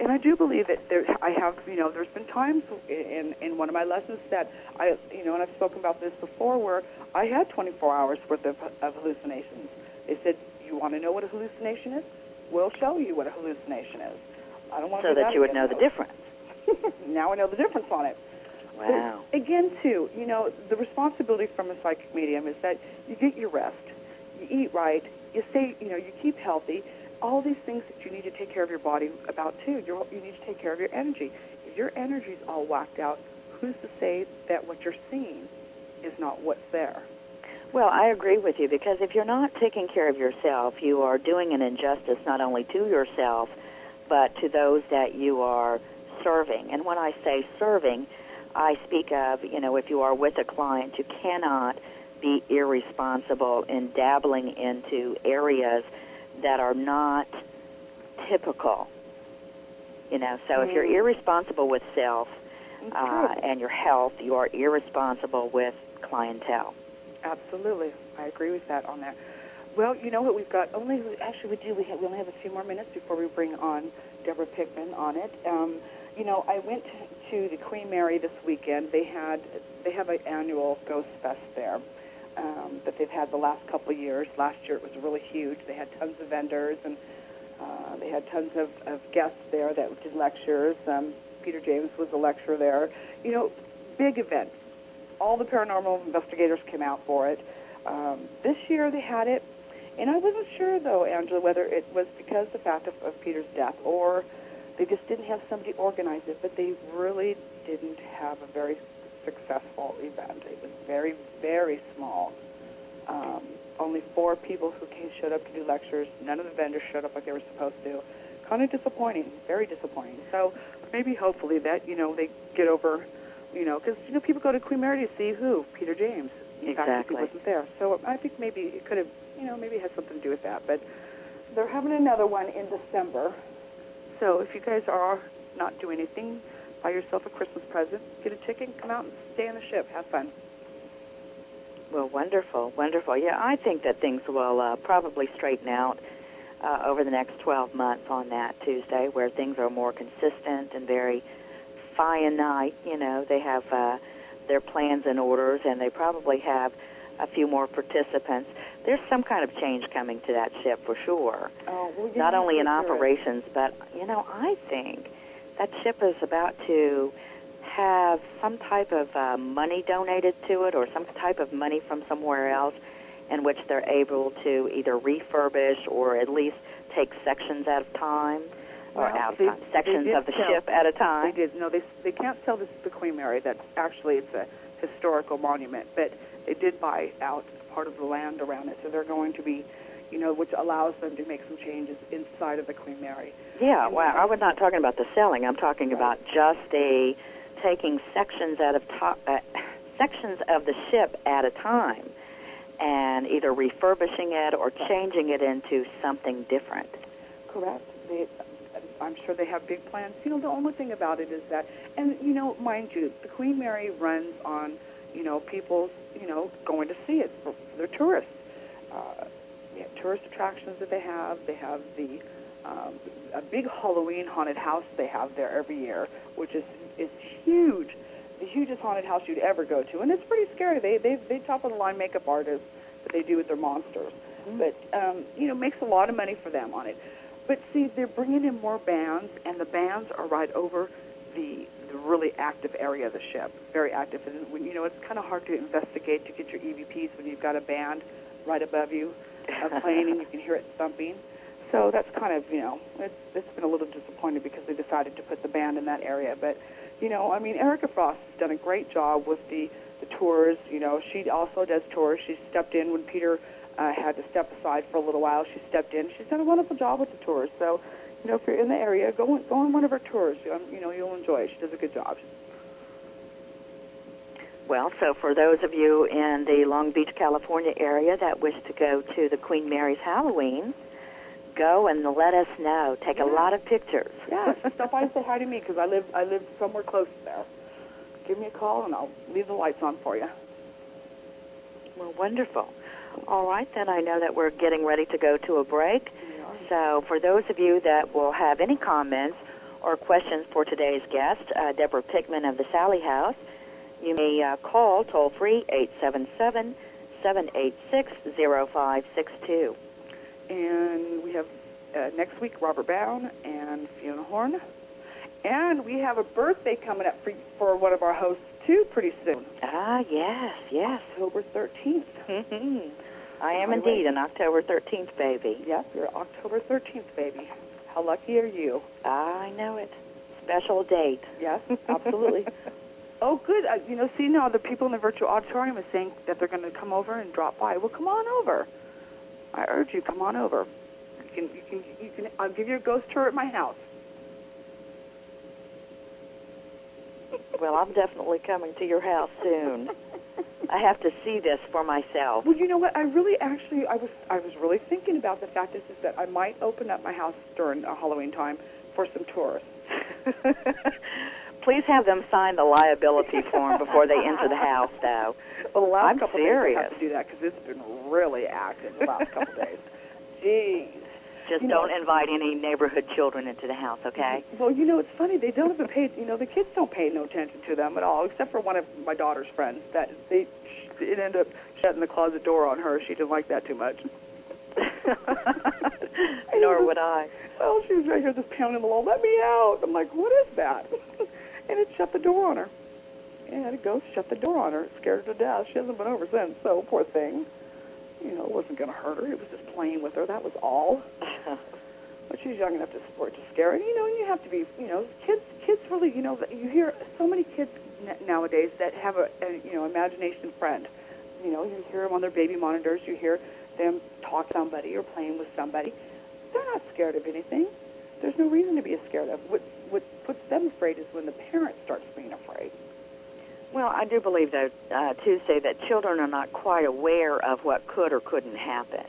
And I do believe that there I have you know there's been times in in one of my lessons that I you know and I've spoken about this before where I had 24 hours worth of, of hallucinations. They said you want to know what a hallucination is? We'll show you what a hallucination is. I don't want to So do that you would know the difference. now I know the difference on it. But Wow. again, too, you know, the responsibility from a psychic medium is that you get your rest, you eat right, you stay, you know, you keep healthy. All these things that you need to take care of your body about too. You're, you need to take care of your energy. If your energy's all whacked out, who's to say that what you're seeing is not what's there? Well, I agree with you because if you're not taking care of yourself, you are doing an injustice not only to yourself, but to those that you are serving. And when I say serving, I speak of, you know, if you are with a client, you cannot be irresponsible in dabbling into areas that are not typical. You know, so if you're Mm. irresponsible with self uh, and your health, you are irresponsible with clientele. Absolutely, I agree with that on that. Well, you know what? We've got only actually we do. We, have, we only have a few more minutes before we bring on Deborah Pickman on it. Um, you know, I went to the Queen Mary this weekend. They had they have an annual Ghost Fest there um, that they've had the last couple of years. Last year it was really huge. They had tons of vendors and uh, they had tons of, of guests there that did lectures. Um, Peter James was a lecturer there. You know, big event. All the paranormal investigators came out for it. Um, this year they had it, and I wasn't sure though, Angela, whether it was because the fact of, of Peter's death or they just didn't have somebody organize it. But they really didn't have a very successful event. It was very, very small. Um, only four people who came showed up to do lectures. None of the vendors showed up like they were supposed to. Kind of disappointing, very disappointing. So maybe, hopefully, that you know they get over, you know, because you know people go to Queen Mary to see who Peter James. In fact, Exactly. he wasn't there. So I think maybe it could have, you know, maybe it has something to do with that. But they're having another one in December. So if you guys are not doing anything, buy yourself a Christmas present, get a ticket, come out and stay on the ship, have fun. Well, wonderful, wonderful. Yeah, I think that things will uh, probably straighten out uh, over the next 12 months on that Tuesday, where things are more consistent and very finite. You know, they have uh, their plans and orders, and they probably have a few more participants. There's some kind of change coming to that ship for sure. Oh, well, Not only in operations, but you know, I think that ship is about to have some type of uh, money donated to it or some type of money from somewhere else in which they're able to either refurbish or at least take sections at a time or Well, out they- time, sections of the sell- ship at a time. They did. No, they they can't sell this to the Queen Mary. That's actually it's a historical monument, but they did buy out part of the land around it, so they're going to be, you know, which allows them to make some changes inside of the Queen Mary. Yeah, well, I was not talking about the selling. I'm talking Right. about just a taking sections out of top, uh, sections of the ship at a time, and either refurbishing it or changing it into something different. Correct. They, I'm sure they have big plans. You know, the only thing about it is that, and you know, mind you, the Queen Mary runs on, you know, people's, you know, going to see it for, for their tourists. Uh, tourist attractions that they have. They have the um, a big Halloween haunted house they have there every year, which is is huge, the hugest haunted house you'd ever go to, and it's pretty scary. They they they top of the line makeup artists that they do with their monsters, but um, you know, makes a lot of money for them on it. But see, they're bringing in more bands, and the bands are right over the the really active area of the ship, very active. And when you know, it's kind of hard to investigate to get your EVPs when you've got a band right above you uh, playing, and you can hear it thumping. So that's kind of you know, it's it's been a little disappointing because they decided to put the band in that area. But you know, I mean, Erica Frost has done a great job with the the tours. You know, she also does tours. She stepped in when Peter uh, had to step aside for a little while. She stepped in. She's done a wonderful job with the tours. So, you know, if you're in the area, go on, go on one of her tours. Um, you know, you'll enjoy it. She does a good job. Well, so for those of you in the Long Beach, California area that wish to go to the Queen Mary's Halloween, go and let us know. Take a lot of pictures. Yeah, stop by and say hi to me because I live I live somewhere close there. Give me a call and I'll leave the lights on for you. Well, wonderful. All right, then I know that we're getting ready to go to a break. So for those of you that will have any comments or questions for today's guest, uh, Deborah Pickman of the Sallie House, you may uh, call toll free 877 786 0562. And we have uh, next week Robert Brown and Fiona Horn. And we have a birthday coming up for, for one of our hosts too pretty soon, Ah, yes, yes. October 13th. I am By the way- indeed an October 13th baby. Yes, you're October 13th, baby. How lucky are you? Ah, I know it. Special date. Yes, absolutely. Oh, good. Uh, you know, see now the people in the virtual auditorium are saying that they're going to come over and drop by. Well, come on over. I urge you, come on over. You can, you can, you can. I'll give you a ghost tour at my house. Well, I'm definitely coming to your house soon. I have to see this for myself. Well, you know what? I really actually I was I was really thinking about the fact is, is that I might open up my house during uh, Halloween time for some tourists. Please have them sign the liability form before they enter the house, though. Well, the last I'm couple days I have to do that because it's been really active the last couple days. Jeez. Just You don't invite any neighborhood children into the house, okay? Well, you know, it's funny. They don't even pay. You know, the kids don't pay no attention to them at all, except for one of my daughter's friends. That they it ended up shutting the closet door on her. She didn't like that too much. Nor would I. Well, she was right here just pounding the wall. Let me out. I'm like, what is that? And it shut the door on her. Yeah, the ghost shut the door on her. It scared her to death. She hasn't been over since. So poor thing. You know, it wasn't going to hurt her. It was just playing with her. That was all. But she's young enough to support to scare. And you know, you have to be. You know, kids. Kids really. You know, you hear so many kids n- nowadays that have a, a you know imagination friend. You know, you hear them on their baby monitors. You hear them talk to somebody or playing with somebody. They're not scared of anything. There's no reason to be scared of. What what puts them afraid is when the parent starts being afraid. Well, I do believe, though, uh, Tuesday, that children are not quite aware of what could or couldn't happen.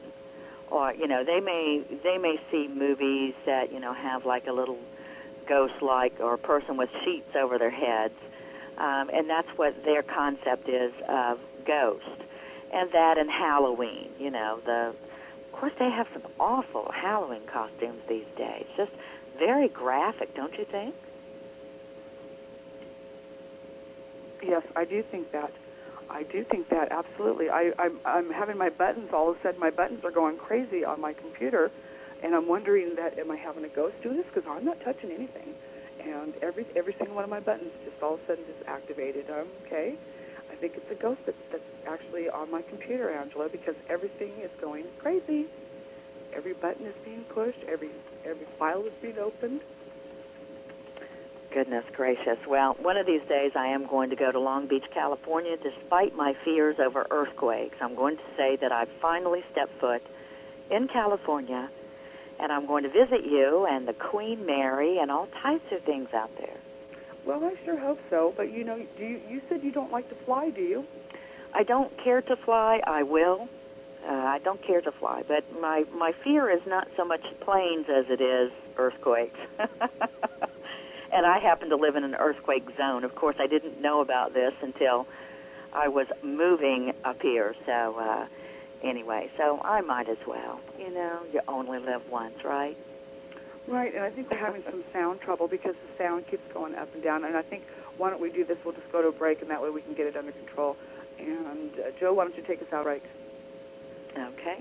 Or, you know, they may they may see movies that you know have like a little ghost-like or a person with sheets over their heads, um, and that's what their concept is of ghost. And that and Halloween, you know, the of course they have some awful Halloween costumes these days. Just very graphic, don't you think? Yes, I do think that. I do think that absolutely. I, I'm, I'm having my buttons. All of a sudden, my buttons are going crazy on my computer, and I'm wondering that am I having a ghost do this? Because I'm not touching anything, and every every single one of my buttons just all of a sudden just activated. Okay, I think it's a ghost that's, that's actually on my computer, Angela, because everything is going crazy. Every button is being pushed. Every every file is being opened. Goodness gracious. Well, one of these days I am going to go to Long Beach, California, despite my fears over earthquakes. I'm going to say that I've finally stepped foot in California, and I'm going to visit you and the Queen Mary and all types of things out there. Well, I sure hope so. But you know, do you, you said you don't like to fly, do you? I don't care to fly. I will. Uh, I don't care to fly, but my my fear is not so much planes as it is earthquakes. and I happen to live in an earthquake zone. Of course, I didn't know about this until I was moving up here. So uh, anyway, so I might as well. You know, you only live once, right? Right, and I think we're having some sound trouble because the sound keeps going up and down. And I think why don't we do this? We'll just go to a break, and that way we can get it under control. And uh, Joe, why don't you take us out right? Okay.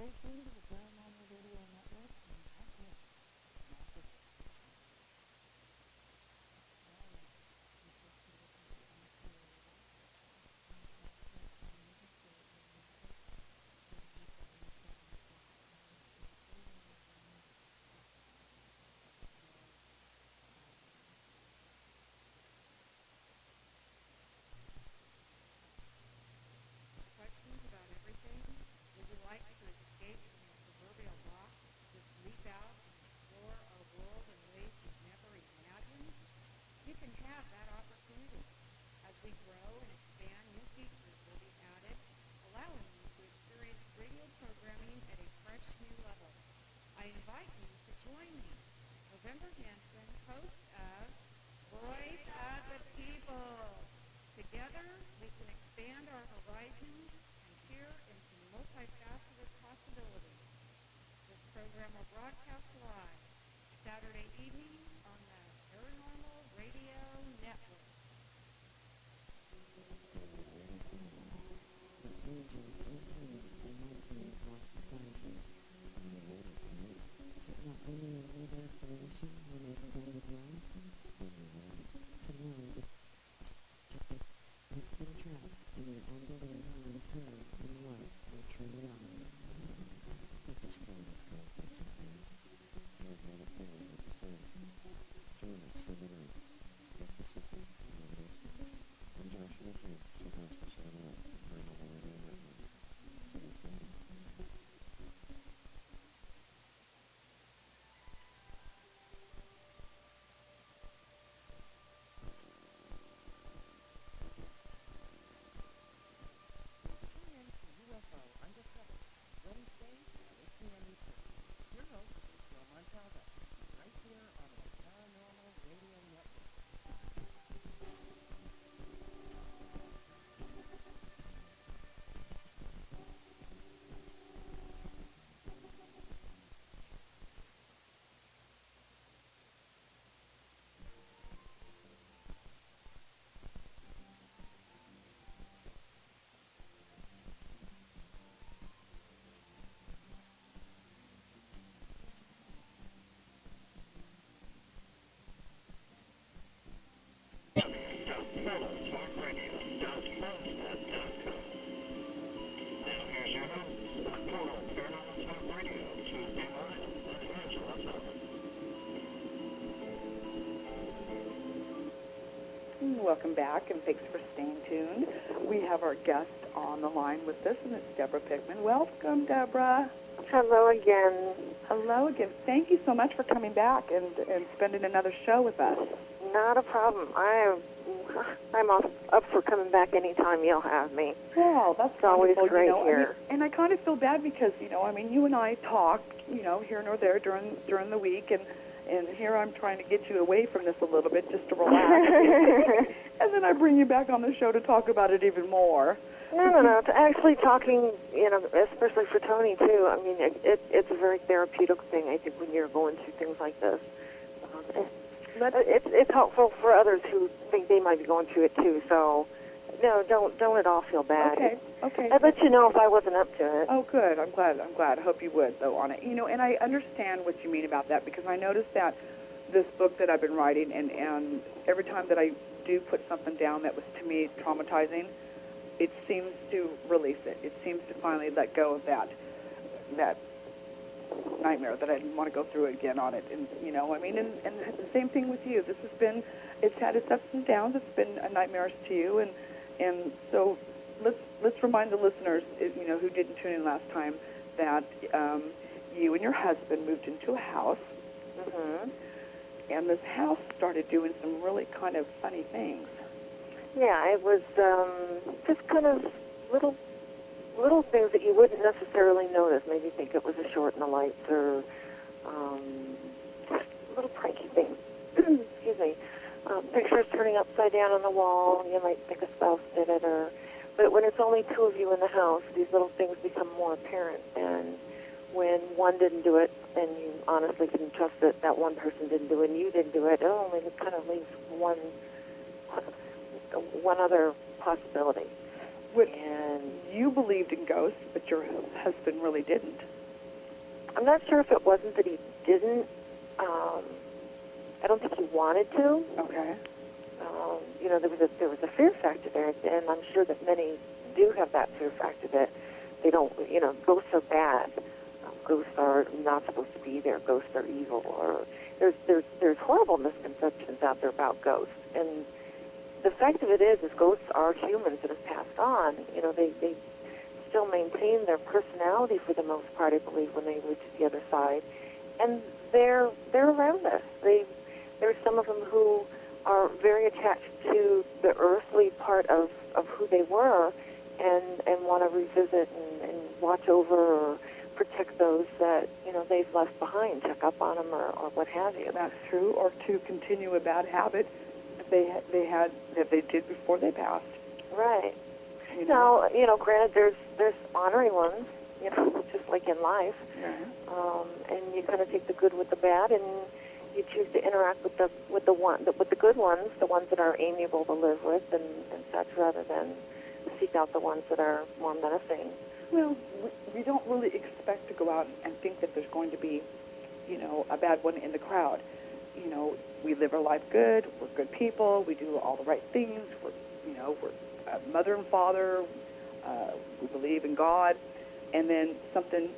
Stay back, and thanks for staying tuned. We have our guest on the line with us, and it's Deborah Pickman. Welcome, Deborah. Hello again. Hello again. Thank you so much for coming back and, and spending another show with us. Not a problem. I am I'm off, up for coming back anytime you'll have me. Well, that's It's always great you know, I mean, here. and I kind of feel bad because you know, I mean, you and I talk, you know, here nor there during during the week, and and here I'm trying to get you away from this a little bit just to relax, and then I bring you back on the show to talk about it even more. No, no, no. It's actually talking, you know, especially for Tony too. I mean, it, it, it's a very therapeutic thing. I think when you're going through things like this, um, it, it's it's helpful for others who think they might be going through it too. So, no, don't don't at all feel bad. Okay, okay. I'd let you know if I wasn't up to it. Oh, good. I'm glad. I'm glad. I hope you would, though, on it. You know, and I understand what you mean about that because I noticed that this book that I've been writing, and and every time that I do put something down that was to me traumatizing, it seems to release it. It seems to finally let go of that that nightmare that I didn't want to go through again on it. And you know, I mean, and, and the same thing with you. This has been, it's had its ups and downs. It's been a nightmare to you, and and so let's let's remind the listeners, eh, you know, who didn't tune in last time, that um, you and your husband moved into a house, hmm and this house started doing some really kind of funny things. Yeah, it was um, just kind of little little things that you wouldn't necessarily notice. Maybe think it was a short in the lights or um, just little pranky things. Excuse me. Um, pictures turning upside down on the wall. You might think a spouse did it, or but when it's only two of you in the house, these little things become more apparent. And when one didn't do it, and you honestly can trust that that one person didn't do it, and you didn't do it, it only kind of leaves one one other possibility. Which And you believed in ghosts, but your husband really didn't. I'm not sure if it wasn't that he didn't. Um, I don't think he wanted to. Okay. Um, you know, there was a there was a fear factor there, and I'm sure that many do have that fear factor that they don't. You know, ghosts are bad. Ghosts are not supposed to be there. Ghosts are evil. Or there's there's there's horrible misconceptions out there about ghosts, and the fact of it is, is ghosts are humans that have passed on. You know, they they still maintain their personality for the most part, I believe, when they to the other side, and they're they're around us. They there's some of them who are very attached to the earthly part of of who they were, and and want to revisit and, and watch over or protect those that you know they've left behind, check up on them or, or what have you. That's true. Or to continue a bad habit that they they had that they did before they passed. Right. You know. Now, you know, granted, there's there's honoring ones, you know, just like in life, Yeah. um, and you kind of take the good with the bad, and you choose to interact with the with the one the, with the good ones, the ones that are amiable to live with, and, and such, rather than seek out the ones that are more menacing. Well, we, we don't really expect to go out and think that there's going to be, you know, a bad one in the crowd. You know, we live our life good. We're good people. We do all the right things. We're, you know, we're uh, mother and father. Uh, we believe in God. And then something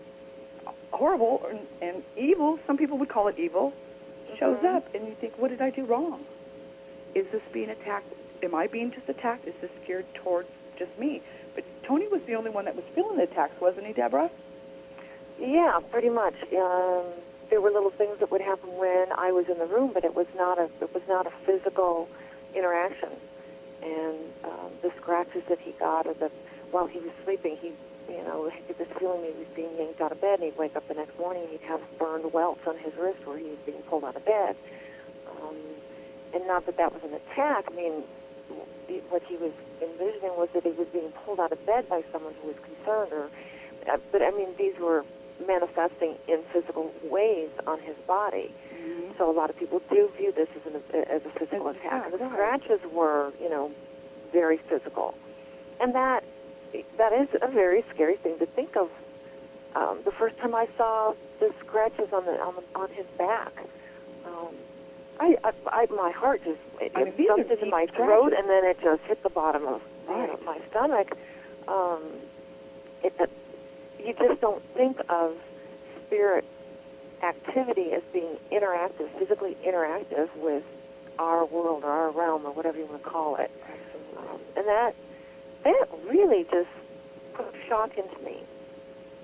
horrible and, and evil, some people would call it evil, shows Mhm. up. And you think, what did I do wrong? Is this being attacked? Am I being just attacked? Is this geared towards just me? Tony was the only one that was feeling the attacks, wasn't he, Deborah? Yeah, pretty much. Um, there were little things that would happen when I was in the room, but it was not a it was not a physical interaction. And um, the scratches that he got, or the while he was sleeping, he you know had this feeling he was being yanked out of bed, and he'd wake up the next morning, and he'd have burned welts on his wrist where he was being pulled out of bed. Um, and not that that was an attack. I mean, what he was envisioning was that he was being pulled out of bed by someone who was concerned, or uh, but I mean these were manifesting in physical ways on his body. So a lot of people do view this as, an, as a physical As attack. attack, The right. scratches were, you know, very physical, and that that is a very scary thing to think of. Um, the first time I saw the scratches on the on, the, on his back, um, I, I, I my heart just it, I mean, it jumped into my throat, and then it just hit the bottom of you know, Right. my stomach. Um, it, it, you just don't think of spirit activity as being interactive, physically interactive with our world or our realm or whatever you want to call it. Um, and that that really just put shock into me.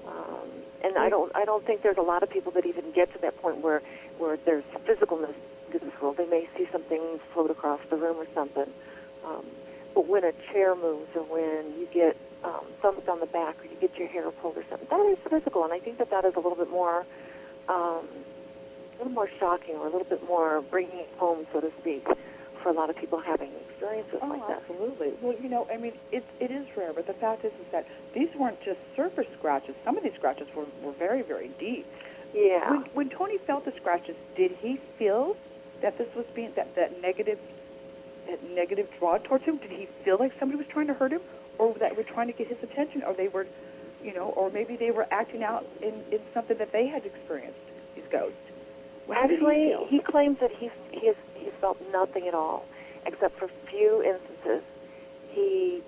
Um, and I don't I don't think there's a lot of people that even get to that point where where there's physicalness world. They may see something float across the room or something. Um, but when a chair moves or when you get um, thumped on the back or you get your hair pulled or something, that is physical. And I think that that is a little bit more um, a little more shocking or a little bit more bringing it home, so to speak, for a lot of people having experiences Oh, like that. absolutely. Well, you know, I mean, it, it is rare, but the fact is, is that these weren't just surface scratches. Some of these scratches were, were very, very deep. Yeah. When, when Tony felt the scratches, did he feel that this was being that, that negative that negative draw towards him? Did he feel like somebody was trying to hurt him, or that were trying to get his attention, or they were, you know, or maybe they were acting out in, in something that they had experienced? These ghosts. How Actually, he, he claims that he's he's he's felt nothing at all, except for few instances. He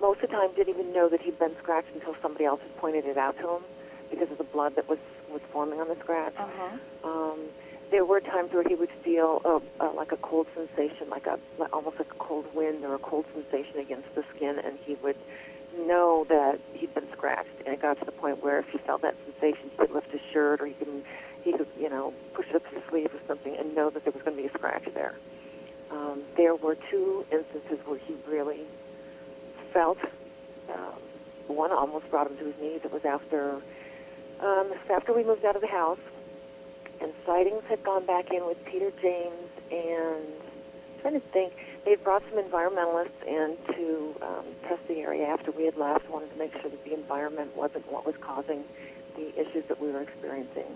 most of the time didn't even know that he'd been scratched until somebody else had pointed it out to him because of the blood that was was forming on the scratch. Uh-huh. Um, there were times where he would feel a, a, like a cold sensation, like a like almost like a cold wind or a cold sensation against the skin, and he would know that he'd been scratched. And it got to the point where if he felt that sensation, he could lift his shirt or he could he could you know push up his sleeve or something and know that there was going to be a scratch there. Um, there were two instances where he really felt. Um, one almost brought him to his knees. It was after um, after we moved out of the house and sightings had gone back in with Peter James and I'm trying to think they had brought some environmentalists in to um, test the area after we had left, wanted to make sure that the environment wasn't what was causing the issues that we were experiencing.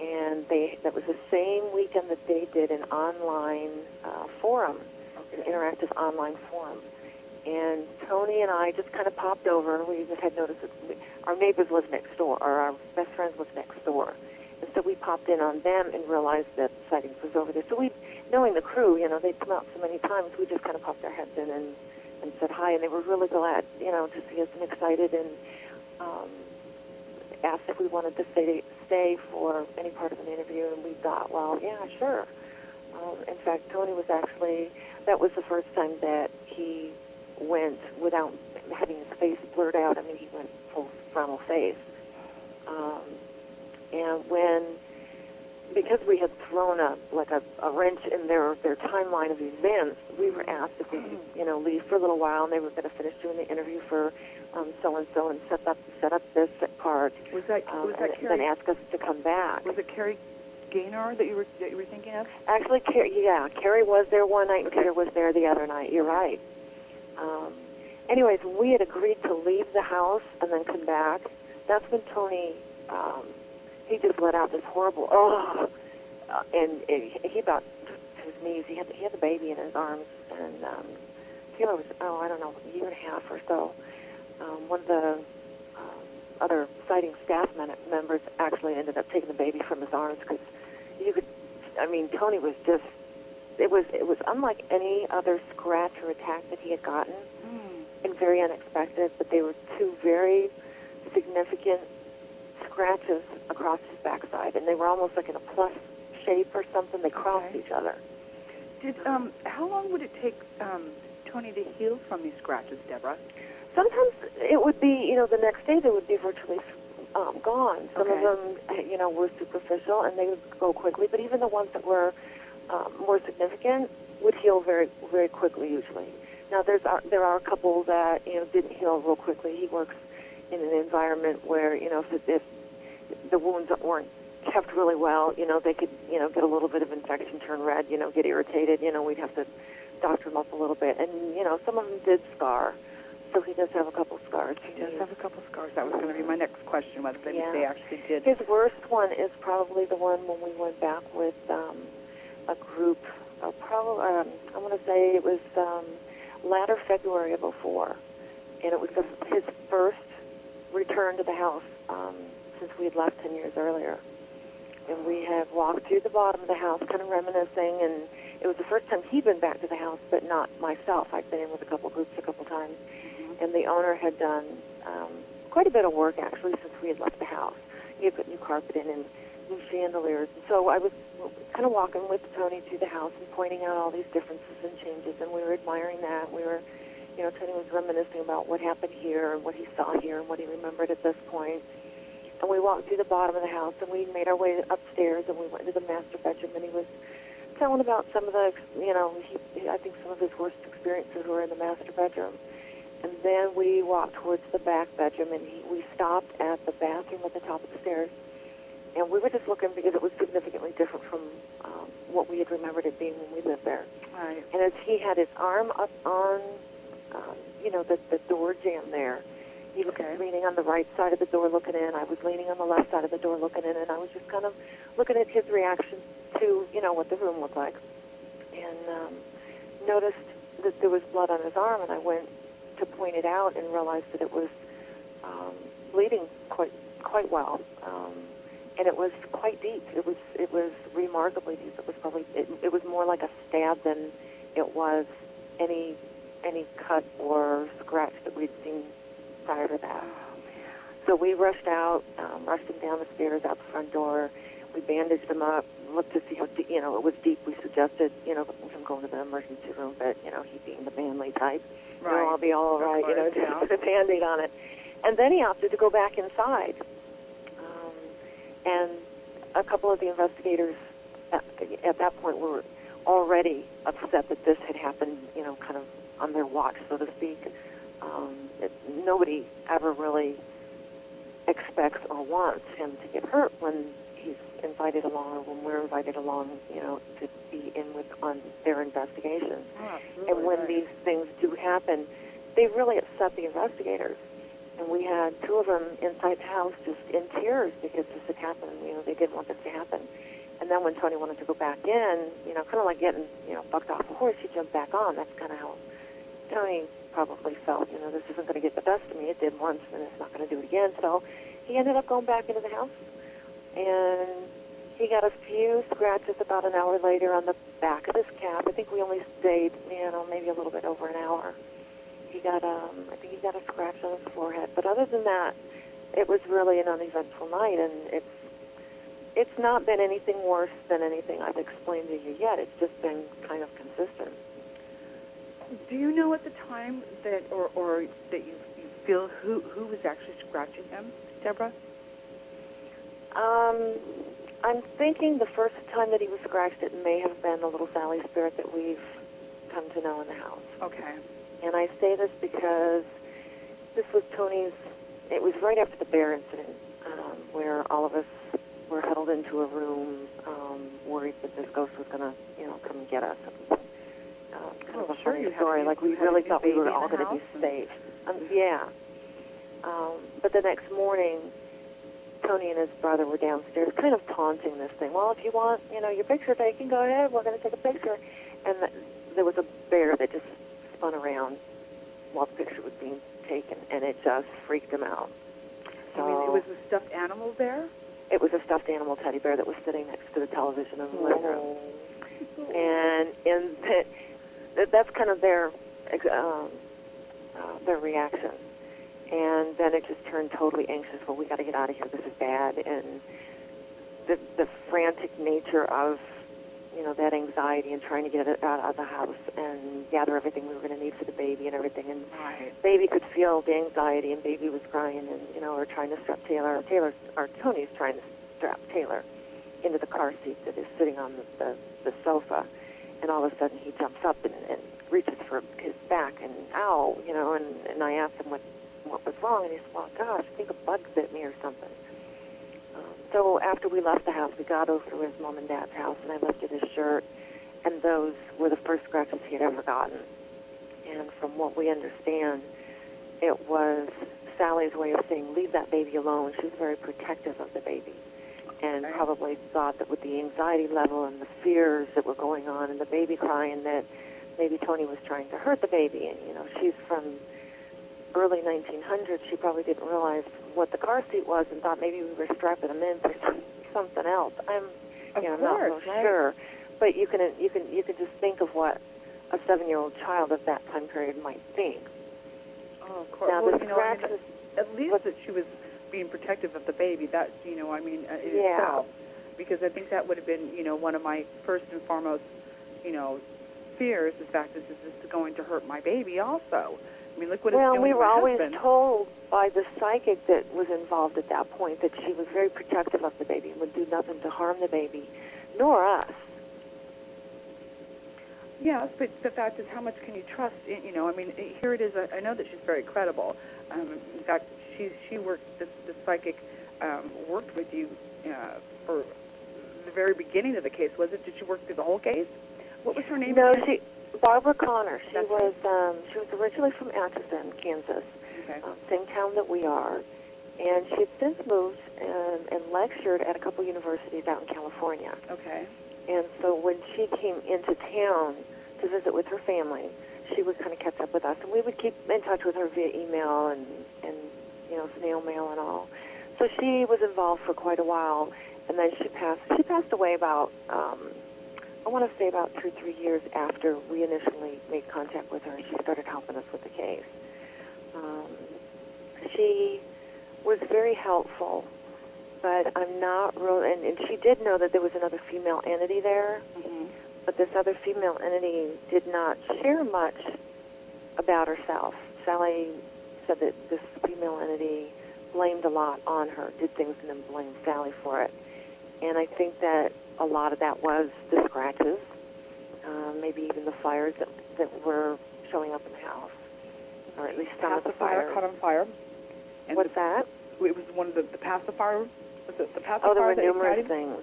And they that was the same weekend that they did an online uh, forum, an interactive online forum. And Tony and I just kind of popped over. We just had noticed that we, our neighbors lived next door, or our best friends lived next door. So we popped in on them and realized that sightings was over there. So we, knowing the crew, you know, they'd come out so many times, we just kind of popped our heads in and, and said hi. And they were really glad, you know, to see us and excited and um, asked if we wanted to stay, stay for any part of an interview. And we thought, well, yeah, sure. Um, in fact, Tony was actually, that was the first time that he went without having his face blurred out. I mean, he went full frontal face. And when, because we had thrown up like a, a wrench in their their timeline of events, we were asked if we could, you know, leave for a little while, and they were going to finish doing the interview for um, so and so and set up set up this part, Was that um, was that and then ask us to come back. Was it Carrie Gaynor that you were that you were thinking of? Actually, Car- yeah, Carrie was there one night, and Peter was there the other night. You're right. Um, anyways, we had agreed to leave the house and then come back, that's when Tony, um, he just let out this horrible, oh, uh, and, and he about to his knees. He had he had the baby in his arms, and um, Taylor was, oh, I don't know, a year and a half or so. Um, one of the um, other sighting staff men- members actually ended up taking the baby from his arms because you could, I mean, Tony was just it was it was unlike any other scratch or attack that he had gotten, and very unexpected. But they were two very significant scratches across his backside, and they were almost like in a plus shape or something. They crossed Okay. each other. Did um how long would it take um Tony to heal from these scratches, Deborah? Sometimes it would be, you know, the next day they would be virtually um, gone. Some Okay. of them, you know, were superficial and they would go quickly. But even the ones that were um, more significant would heal very, very quickly usually. Now there's are, there are a couple that you know didn't heal real quickly. He works in an environment where you know if, if the wounds weren't kept really well, you know they could you know get a little bit of infection, turn red, you know get irritated. You know we'd have to doctor them up a little bit, and you know some of them did scar. So he does have a couple scars. He does have a couple scars. That was going to be my next question, whether they, Yeah. they actually did. His worst one is probably the one when we went back with um, a group. Uh, probably, um, I want to say it was um, latter February of '04, and it was the, his first return to the house um, since we had left 10 years earlier. And we had walked through the bottom of the house, kind of reminiscing, and it was the first time he'd been back to the house, but not myself. I'd been in with a couple groups a couple times, and the owner had done um, quite a bit of work actually since we had left the house. He had put new carpet in and new chandeliers. And so I was kind of walking with Tony through the house and pointing out all these differences and changes, and we were admiring that. We were, you know, Tony was reminiscing about what happened here and what he saw here and what he remembered at this point. And we walked through the bottom of the house, and we made our way upstairs, and we went into the master bedroom, and he was telling about some of the, you know, he, I think some of his worst experiences were in the master bedroom. And then we walked towards the back bedroom, and he, we stopped at the bathroom at the top of the stairs. And we were just looking because it was significantly different from um, what we had remembered it being when we lived there. Right. And as he had his arm up on, um, you know, the, the door jamb there, he was Okay. leaning on the right side of the door looking in. I was leaning on the left side of the door looking in, and I was just kind of looking at his reaction to, you know, what the room looked like. And um, noticed that there was blood on his arm, and I went to point it out and realized that it was um, bleeding quite quite well. Um, and it was quite deep. It was it was remarkably deep. It was probably it, it was more like a stab than it was any any cut or scratch that we'd seen prior to that. So we rushed out, um, rushed him down the stairs out the front door. We bandaged him up, looked to see how deep, you know, it was deep. We suggested, you know, him going to the emergency room, but, you know, he being the manly type, right. you know, I'll be all right, you know, just yeah. put a band-aid on it. And then he opted to go back inside. Um, and a couple of the investigators at, at that point were already upset that this had happened, you know, kind of on their watch, so to speak. Um, it, nobody ever really expects or wants him to get hurt when he's invited along or when we're invited along, you know, to be in with on their investigations. Oh, and when these things do happen, they really upset the investigators. And we had two of them inside the house just in tears because this had happened. You know, they didn't want this to happen. And then when Tony wanted to go back in, you know, kind of like getting, you know, bucked off a horse, he jumped back on. That's kind of how Tony probably felt. You know, this isn't going to get the best of me. It did once, and it's not going to do it again. So he ended up going back into the house, and he got a few scratches about an hour later on the back of his cap. I think we only stayed, you know, maybe a little bit over an hour. He got, um, I think he got a scratch on his forehead. But other than that, it was really an uneventful night, and it's it's not been anything worse than anything I've explained to you yet. It's just been kind of consistent. Do you know at the time that, or, or that you, you feel who who was actually scratching him, Deborah? Um, I'm thinking the first time that he was scratched, it may have been the little Sallie spirit that we've come to know in the house. Okay. And I say this because this was Tony's, it was right after the bear incident, um, where all of us were huddled into a room, um, worried that this ghost was going to, you know, come and get us. Um, kind Oh, of a sure, funny you had a story. like we you had a really thought we were all going to be safe. Um, yeah. Um, but the next morning, Tony and his brother were downstairs, kind of taunting this thing. Well, if you want, you know, your picture taken, go ahead. We're going to take a picture. And th there was a bear that just spun around while the picture was being taken, and it just freaked him out. So I mean, it was a stuffed animal there. it was a stuffed animal teddy bear that was sitting next to the television in the living room. And in that, that that's kind of their um, uh, their reaction. And then it just turned totally anxious. Well, we got to get out of here. This is bad. And the the frantic nature of you know that anxiety and trying to get it out of the house and gather everything we were going to need for the baby and everything. And Right. baby could feel the anxiety, and baby was crying, and you know, we're trying to strap Taylor. Taylor, or Tony's trying to strap Taylor into the car seat that is sitting on the the, the sofa, and all of a sudden he jumps up and, and reaches for his back, and ow, you know, and and I asked him what what was wrong, and he said, well, gosh, I think a bug bit me or something. Um, so after we left the house, we got over to his mom and dad's house, and I lifted his shirt, and those were the first scratches he had ever gotten. And from what we understand, it was Sallie's way of saying, leave that baby alone. She was very protective of the baby and probably thought that with the anxiety level and the fears that were going on and the baby crying that maybe Tony was trying to hurt the baby. And, you know, she's from early 1900s. She probably didn't realize what the car seat was and thought maybe we were strapping him in for some, something else. I'm, Of you know, I'm not real course, right. sure. But you can, you can, you can just think of what a seven-year-old child of that time period might think. Oh, of course. Now, well, the you know, I mean, at least that she was being protective of the baby. That you know, I mean, uh, in Yeah. itself. because I think that would have been, you know, one of my first and foremost, you know, fears. The fact is, is this going to hurt my baby also? I mean, look what well, it's doing we were always husband. told by the psychic that was involved at that point that she was very protective of the baby and would do nothing to harm the baby, nor us. Yes, but the fact is, how much can you trust? In, you know, I mean, here it is. I, I know that she's very credible. Um, in fact, she she worked. the, this psychic um, worked with you uh, for the very beginning of the case. Was it? Did she work through the whole case? What was her name? No, again? she Barbara Connor. She That's was um, she was originally from Atchison, Kansas, Okay. um, same town that we are, and she had since moved um, and lectured at a couple universities out in California. Okay. And so when she came into town to visit with her family, she would kind of catch up with us, and we would keep in touch with her via email and and you know snail mail and all. So she was involved for quite a while, and then she passed. She passed away about um, I want to say about two three years after we initially made contact with her, she started helping us with the case. Um, she was very helpful, but I'm not real. And, and she did know that there was another female entity there hmm but this other female entity did not share much about herself. Sallie said that this female entity blamed a lot on her, did things and then blamed Sallie for it. And I think that a lot of that was the scratches, uh, maybe even the fires that, that were showing up in the house, or at least some of the fires. caught on fire. And What's that? it was one of the, the pacifier. Was it the pacifier Oh, there were numerous ignited? things.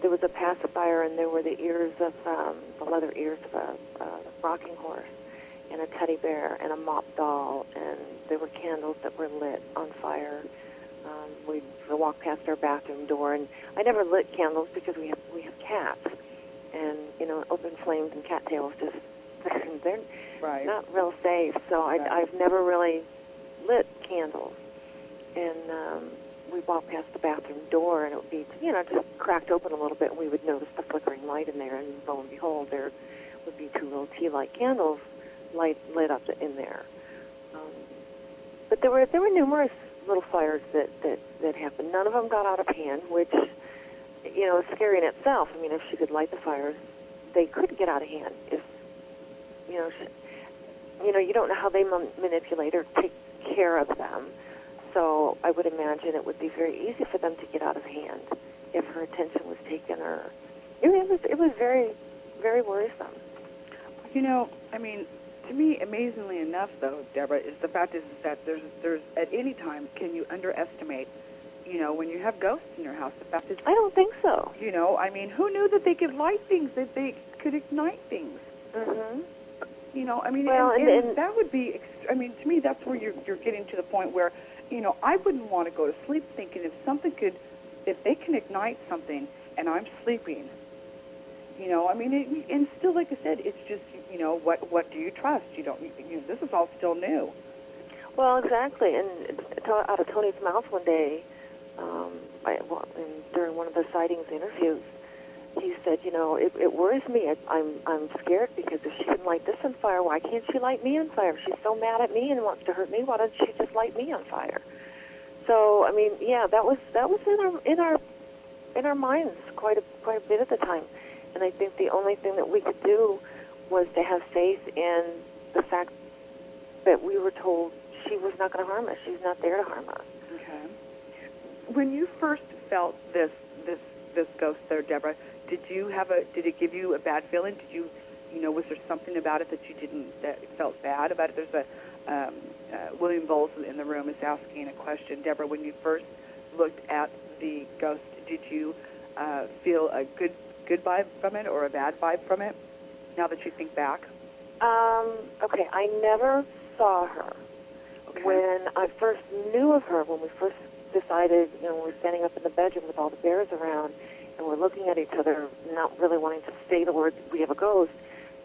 There was a pacifier, and there were the ears of um, the leather ears of a, a rocking horse, and a teddy bear, and a mop doll, and there were candles that were lit on fire. Um, we'd walk past our bathroom door, and I never lit candles because we have we have cats, and you know, open flames and cattails just they're Right. not real safe. So I, Right. I've never really lit candles. And um, we'd walk past the bathroom door, and it would be, you know, just cracked open a little bit, and we would notice the flickering light in there. And lo and behold, there would be two little tea light candles light lit up in there. Um, but there were there were numerous little fires that that that happened. None of them got out of hand, which you know is scary in itself. I mean, if she could light the fires, they could get out of hand. If you know, she, you know, you don't know how they ma- manipulate or take care of them. So I would imagine it would be very easy for them to get out of hand if her attention was taken, or it was it was very very worrisome. You know, I mean, to me, amazingly enough, though, Deborah, is the fact is that there's there's at any time can you underestimate, you know, when you have ghosts in your house. The fact is, I don't think so. you know, I mean, who knew that they could light things, that they could ignite things? Mm-hmm. You know, I mean, Well, and, and- and and- that would be. Ext- I mean, to me, that's where you're you're getting to the point where, you know, I wouldn't want to go to sleep thinking if something could, if they can ignite something and I'm sleeping. You know, I mean, it, and still, like I said, it's just, you know, what what do you trust? You don't. You, know, this is all still new. Well, exactly. And out of Tony's mouth one day, um, I, well, in, during one of the sightings interviews, he said, you know, it, it worries me. I, I'm I'm scared because if she can light this on fire, why can't she light me on fire? She's so mad at me and wants to hurt me, why doesn't she just light me on fire? So, I mean, yeah, that was that was in our in our in our minds quite a quite a bit at the time. And I think the only thing that we could do was to have faith in the fact that we were told she was not going to harm us. She's not there to harm us. Okay. When you first felt this this this ghost there, Deborah, did you have a did it give you a bad feeling? Did you you know was there something about it that you didn't that felt bad about it? There's a um, uh, William Bowles in the room is asking a question. Deborah, when you first looked at the ghost, did you uh, feel a good good vibe from it or a bad vibe from it? Now that you think back, Um, okay, I never saw her. okay. When I first knew of her, when we first decided, you know, we were standing up in the bedroom with all the bears around, and we're looking at each other, not really wanting to say the words, we have a ghost,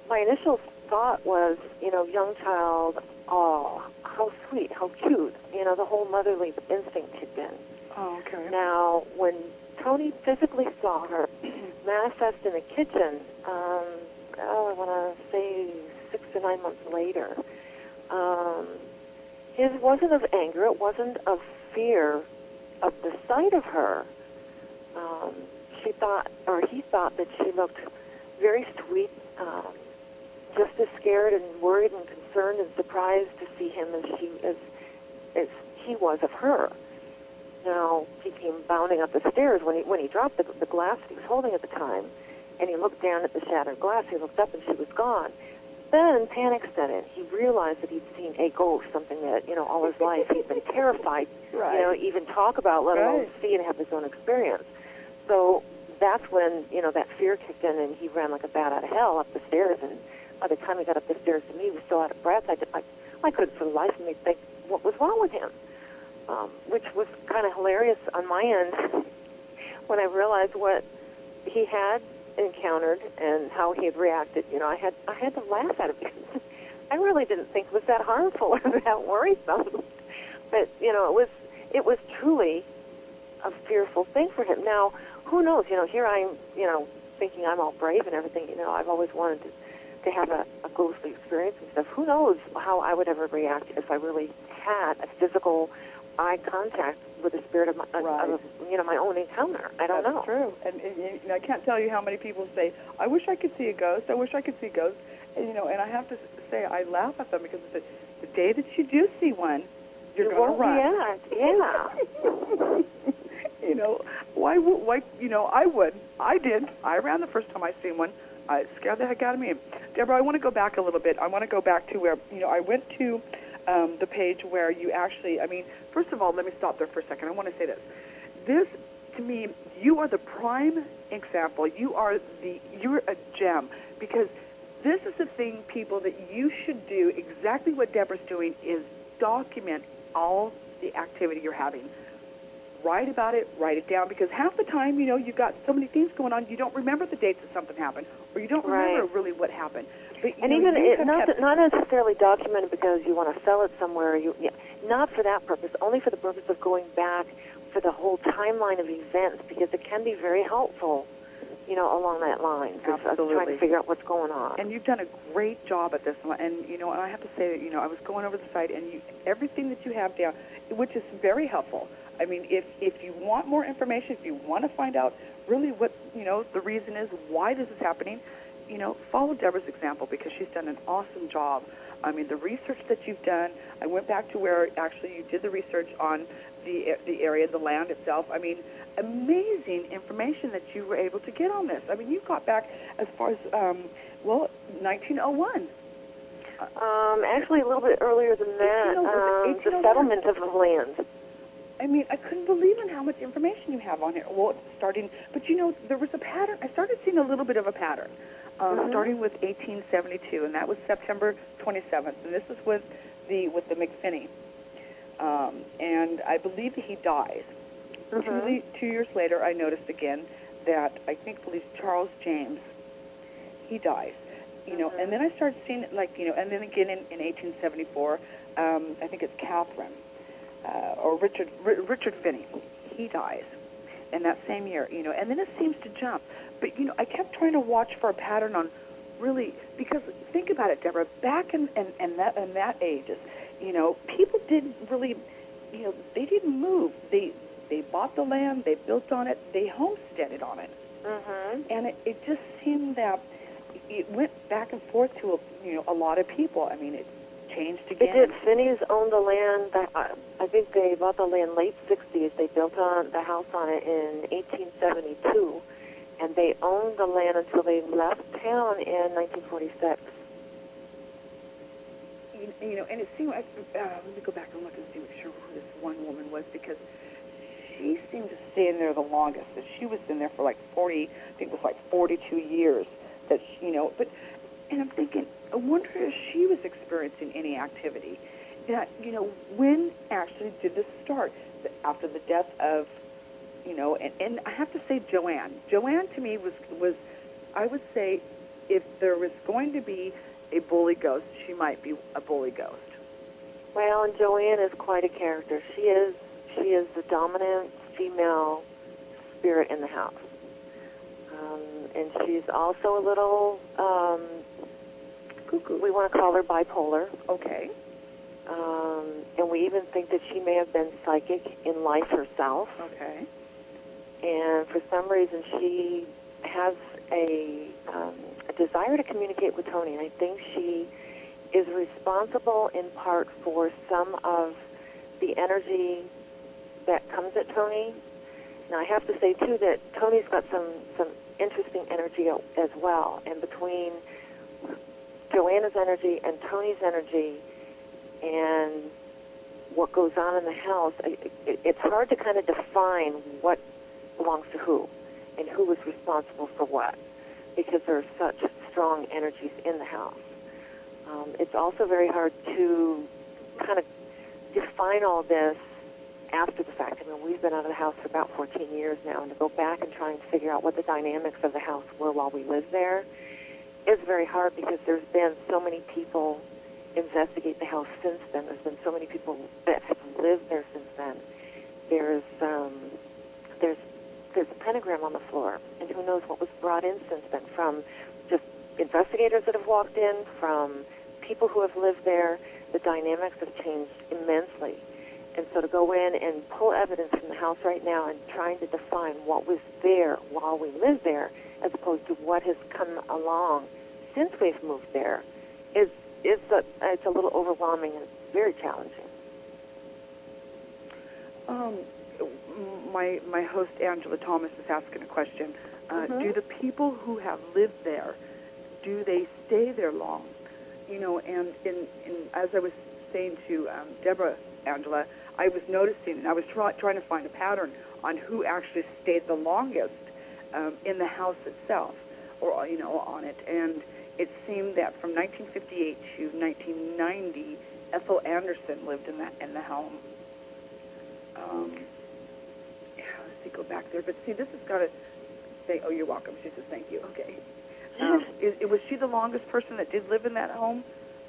my initial thought was, you know, young child, oh, how sweet, how cute. You know, the whole motherly instinct kicked in. oh, okay. Now, when Tony physically saw her manifest in the kitchen, um, oh, I want to say six to nine months later, um, his wasn't of anger. It wasn't of fear of the sight of her. Um, she thought, or he thought that she looked very sweet, um, just as scared and worried and concerned and surprised to see him as she as as he was of her. Now he came bounding up the stairs when he when he dropped the, the glass that he was holding at the time, and he looked down at the shattered glass. He looked up and she was gone. Then panic set in. He realized that he'd seen a ghost, something that you know all his life he'd been terrified, Right. you know, even talk about, let alone Right. see and have his own experience. So that's when you know that fear kicked in, and he ran like a bat out of hell up the stairs. And by the time he got up the stairs to me, he was so out of breath. I, I, I couldn't for the life of me think what was wrong with him, um, which was kind of hilarious on my end when I realized what he had encountered and how he had reacted. You know, I had I had to laugh at because I really didn't think it was that harmful or that worrisome. But you know, it was it was truly a fearful thing for him. Now, who knows? You know, here I'm, you know, thinking I'm all brave and everything. You know, I've always wanted to, to have a, a ghostly experience and stuff. Who knows how I would ever react if I really had a physical eye contact with the spirit of, my, Right. of you know, my own encounter. I don't That's know. true. And, and, and I can't tell you how many people say, "I wish I could see a ghost. I wish I could see ghosts." And you know, and I have to say, I laugh at them because I said, the day that you do see one, you're You going to run. react. Yeah. you know, why? would Why? You know, I would. I did. I ran the first time I seen one. I it scared the heck out of me. Deborah, I want to go back a little bit. I want to go back to where you know I went to um, the page where you actually. I mean, first of all, let me stop there for a second. I want to say this. This, to me, you are the prime example. You are the. You're a gem because this is the thing, people, that you should do. Exactly what Deborah's doing is document all the activity you're having write about it, write it down, because half the time, you know, you've got so many things going on, you don't remember the dates that something happened, or you don't remember Right. really what happened. But, And even it, not kept- not necessarily documented because you want to sell it somewhere. You yeah, not for that purpose. Only for the purpose of going back for the whole timeline of events because it can be very helpful. You know, along that line, of- of trying to figure out what's going on. and you've done a great job at this. And you know, and I have to say that you know, I was going over the site, and you, everything that you have down, which is very helpful. I mean, if if you want more information, if you want to find out really what you know the reason is why this is happening, you know, follow Deborah's example because she's done an awesome job. I mean, the research that you've done. I went back to where actually you did the research on the the area, the land itself. I mean, amazing information that you were able to get on this. I mean, you got back as far as um, well, 1901. Um, actually, a little bit earlier than that, 1801, um, the settlement of the land. I mean, I couldn't believe in how much information you have on here. Well, starting, but you know, there was a pattern. I started seeing a little bit of a pattern, um, Mhm. starting with 1872, and that was September 27th, and this is with the with the McPhinney, um, and I believe he dies. Two, Mhm. le- two years later, I noticed again that I think believe Charles James, he dies. You know, and then I started seeing it like you know, and then again in, in 1874, um, I think it's Catherine uh, or Richard R- Richard Finney, he dies in that same year. You know, and then it seems to jump. But you know, I kept trying to watch for a pattern on really because think about it, Deborah. Back in in, in that in that ages, you know, people didn't really, you know, they didn't move. They they bought the land, they built on it, they homesteaded on it, Mhm. and it, it just seemed that it went back and forth to a, you know a lot of people. I mean, it changed It did. Finney's owned the land. That, uh, I think they bought the land late 60s. They built on the house on it in 1872, and they owned the land until they left town in 1946. you, you know, and it seemed like, uh, let me go back and look and see, make sure who this one woman was, because she seemed to stay in there the longest. That she was in there for like 40, I think it was like 42 years. That she, you know, but, and I'm thinking, I wonder if she was experiencing any activity. That, you know, when actually did this start? After the death of, you know, and, and I have to say Joanne. Joanne to me was, was, I would say, if there was going to be a bully ghost, she might be a bully ghost. Well, and Joanne is quite a character. She is she is the dominant female spirit in the house, um, and she's also a little. Um, Cuckoo. we want to call her bipolar. Okay. Um, and we even think that she may have been psychic in life herself. Okay. and for some reason she has a, um, a desire to communicate with Tony. And I think she is responsible in part for some of the energy that comes at Tony. Now I have to say too that Tony's got some some interesting energy as well, and between Joanna's energy and Tony's energy, and what goes on in the house, it's hard to kind of define what belongs to who and who is responsible for what because there are such strong energies in the house. Um, it's also very hard to kind of define all this after the fact. I mean, we've been out of the house for about 14 years now, and to go back and try and figure out what the dynamics of the house were while we lived there is very hard because there's been so many people investigate the house since then. There's been so many people that have lived there since then. There's um, there's there's a pentagram on the floor, and who knows what was brought in since then from just investigators that have walked in, from people who have lived there. The dynamics have changed immensely. And so to go in and pull evidence from the house right now and trying to define what was there while we lived there, as opposed to what has come along since we've moved there, is is a, it's a little overwhelming and very challenging. Um, my my host Angela Thomas is asking a question. Uh, Mhm. Do the people who have lived there, do they stay there long? You know, and in, in as I was saying to um, Deborah, Angela, I was noticing, and I was try, trying to find a pattern on who actually stayed the longest um, in the house itself, or you know, on it. And it seemed that from 1958 to 1990, Ethel Anderson lived in that in the home. Um, yeah, let's see, go back there. But see, this has got to say, oh, you're welcome. She says, thank you. Okay. Um, is, was she the longest person that did live in that home?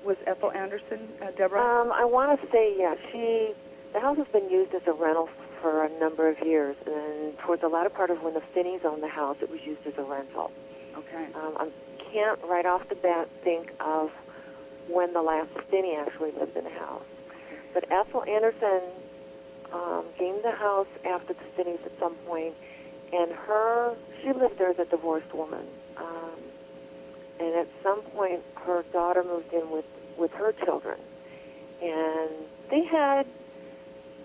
Was Ethel Anderson, uh, Deborah? Um, I want to say, yeah, she. The house has been used as a rental for a number of years, and towards the latter part of when the Finneys owned the house, it was used as a rental. okay. Um, I can't right off the bat think of when the last Finney actually lived in the house. But Ethel Anderson um, gained the house after the Finneys at some point, and her she lived there as a divorced woman. Um, and at some point, her daughter moved in with with her children, and they had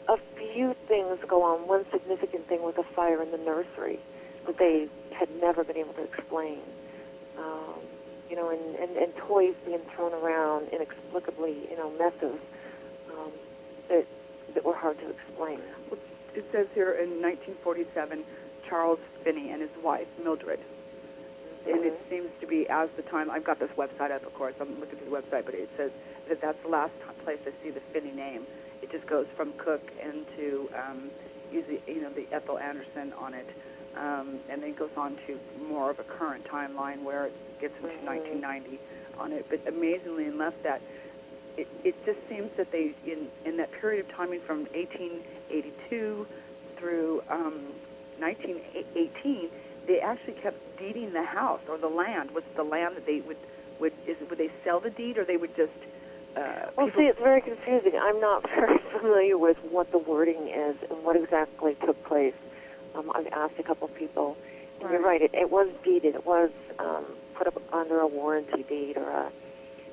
a few things go on. One significant thing was a fire in the nursery that they had never been able to explain. Um, you know, and, and, and toys being thrown around inexplicably, you know, messes um, that that were hard to explain. It says here in 1947, Charles Finney and his wife, Mildred. And it Mhm. seems to be, as the time, I've got this website up, of course, I'm looking through the website, but it says that that's the last t- place I see the Finney name. It just goes from Cook into, um, usually, you know, the Ethel Anderson on it. Um, and then it goes on to more of a current timeline where it gets into Mhm. 1990 on it. But amazingly enough, that it, it just seems that they, in, in that period of timing from 1882 through um, 1918, they actually kept deeding the house or the land. Was the land that they would would is would they sell the deed or they would just? Uh, Well, people- see, it's very confusing. I'm not very familiar with what the wording is and what exactly took place. Um, I've asked a couple people, and you're Right. right. It, it was deeded. It was um, put up under a warranty deed, or a,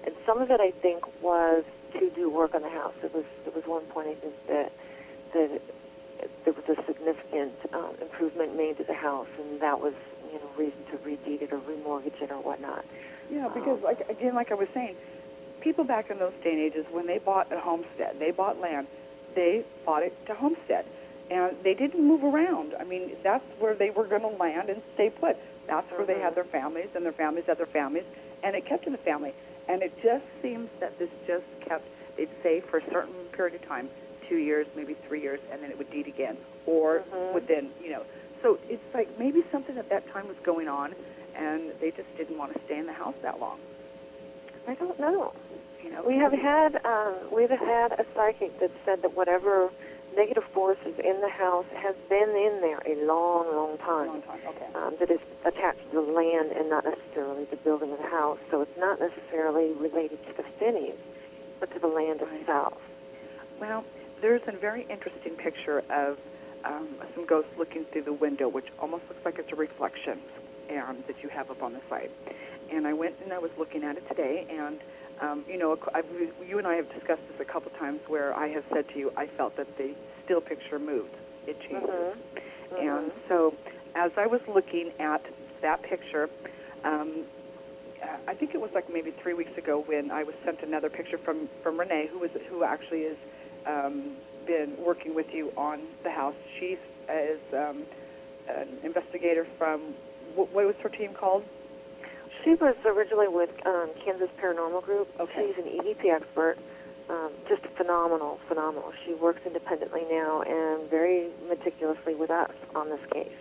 and some of it I think was to do work on the house. There was there was one point I think that that there was a significant um, improvement made to the house, and that was you know reason to redeed it or remortgage it or whatnot. Yeah, because like again, like I was saying, people back in those day and ages, when they bought a homestead, they bought land, they bought it to homestead, and they didn't move around. I mean, that's where they were going to land and stay put. That's where they had their families, and their families had their families, and it kept in the family. And it just seems that this just kept. They'd say for a certain period of time, two years, maybe three years, and then it would deed again, or Mhm. within, you know. So it's like maybe something at that time was going on, and they just didn't want to stay in the house that long. I don't know. You know, We have had um, we've had a psychic that said that whatever negative forces in the house has been in there a long, long time. long time. Okay. Um, that is attached to the land and not necessarily the building of the house. So it's not necessarily related to the Finneys, but to the land Right. itself. Well, there's a very interesting picture of um, some ghosts looking through the window, which almost looks like it's a reflection um, that you have up on the site. And I went and I was looking at it today, and um, you know, I've, you and I have discussed this a couple times where I have said to you, I felt that the still picture moved. It changes. Mhm. And so, as I was looking at that picture, um, I think it was like maybe three weeks ago when I was sent another picture from from Renee, who was who actually has um, been working with you on the house. She is um, an investigator from what, what was her team called? She was originally with um, Kansas Paranormal Group. Okay. She's an EVP expert. Um, just phenomenal, phenomenal. She works independently now and very meticulously with us on this case.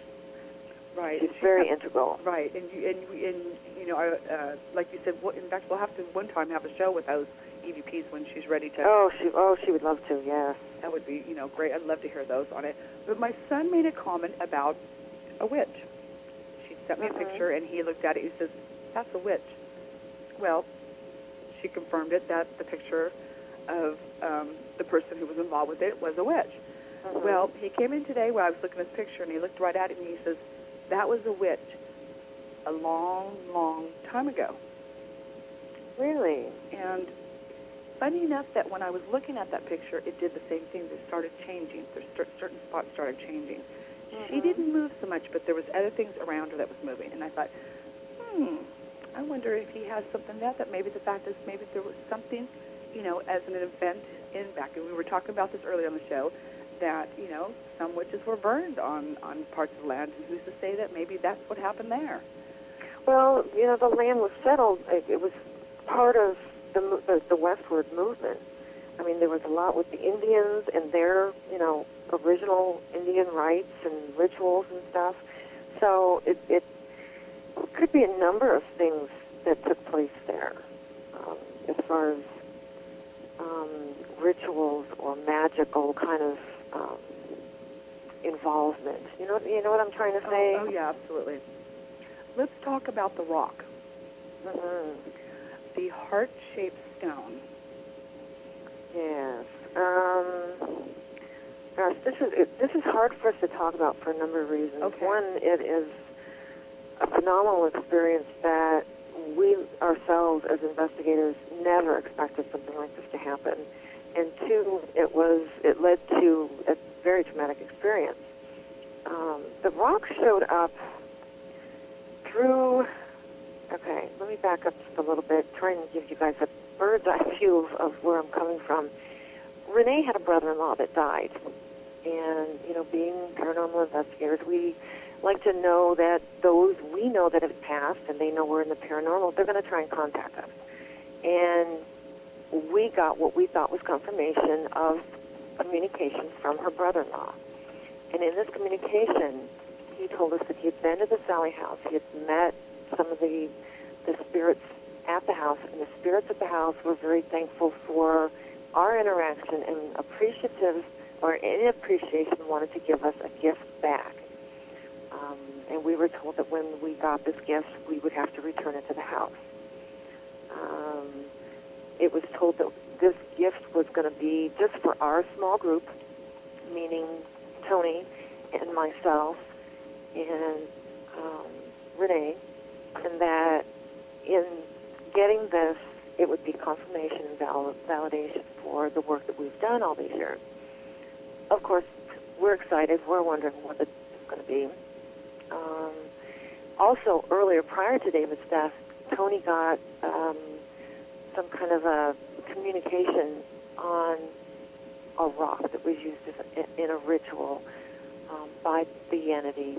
Right. She's she very had- integral. Right, and you, and, we- and you know, I, uh, like you said, in fact, we'll have to one time have a show with those EVPs when she's ready to. Oh, she oh she would love to. Yes. That would be, you know, great. I'd love to hear those on it. But my son made a comment about a witch. She sent me a picture, and he looked at it. He says, "That's a witch." Well, she confirmed it that the picture of um, the person who was involved with it was a witch. Mhm. Well, he came in today while I was looking at this picture, and he looked right at it, and he says, "That was a witch a long, long time ago." really. And funny enough that when I was looking at that picture, it did the same thing. It started changing. There's cer- certain spots started changing. She Mhm. didn't move so much, but there was other things around her that was moving. And I thought, hmm, I wonder if he has something that that maybe the fact is maybe there was something, you know, as an event in back. And we were talking about this earlier on the show that you know some witches were burned on on parts of the land, and who's to say that maybe that's what happened there? Well, you know, the land was settled. It, it was part of the, the the westward movement. I mean, there was a lot with the Indians and their, you know, original Indian rites and rituals and stuff. So it, it could be a number of things that took place there, um, as far as um, rituals or magical kind of um, involvement. You know, you know what I'm trying to say? Oh, oh yeah, absolutely. Let's talk about the rock. Mhm. the heart-shaped stone. Yes. Um, gosh, this is it, this is hard for us to talk about for a number of reasons. Okay. One, it is a phenomenal experience that we ourselves as investigators never expected something like this to happen. And two, it was it led to a very traumatic experience. Um, the rock showed up through. Okay, let me back up just a little bit, try and give you guys a bird's eye view of, of where I'm coming from. Renee had a brother-in-law that died, and you know, being paranormal investigators, we like to know that those we know that have passed and they know we're in the paranormal, they're going to try and contact us. And we got what we thought was confirmation of communication from her brother-in-law. And in this communication, he told us that he had been to the Sallie house. He had met some of the the spirits at the house, and the spirits at the house were very thankful for our interaction and appreciative, or in appreciation, wanted to give us a gift back. Um, and we were told that when we got this gift, we would have to return it to the house. Um, it was told that this gift was going to be just for our small group, meaning Tony and myself and um, Renee, and that in getting this, it would be confirmation and val- validation for the work that we've done all these years. Of course, we're excited. We're wondering what it's going to be. Um, also, earlier, prior to David's death, Tony got um, some kind of a communication on a rock that was used as a, in a ritual um, by the entity,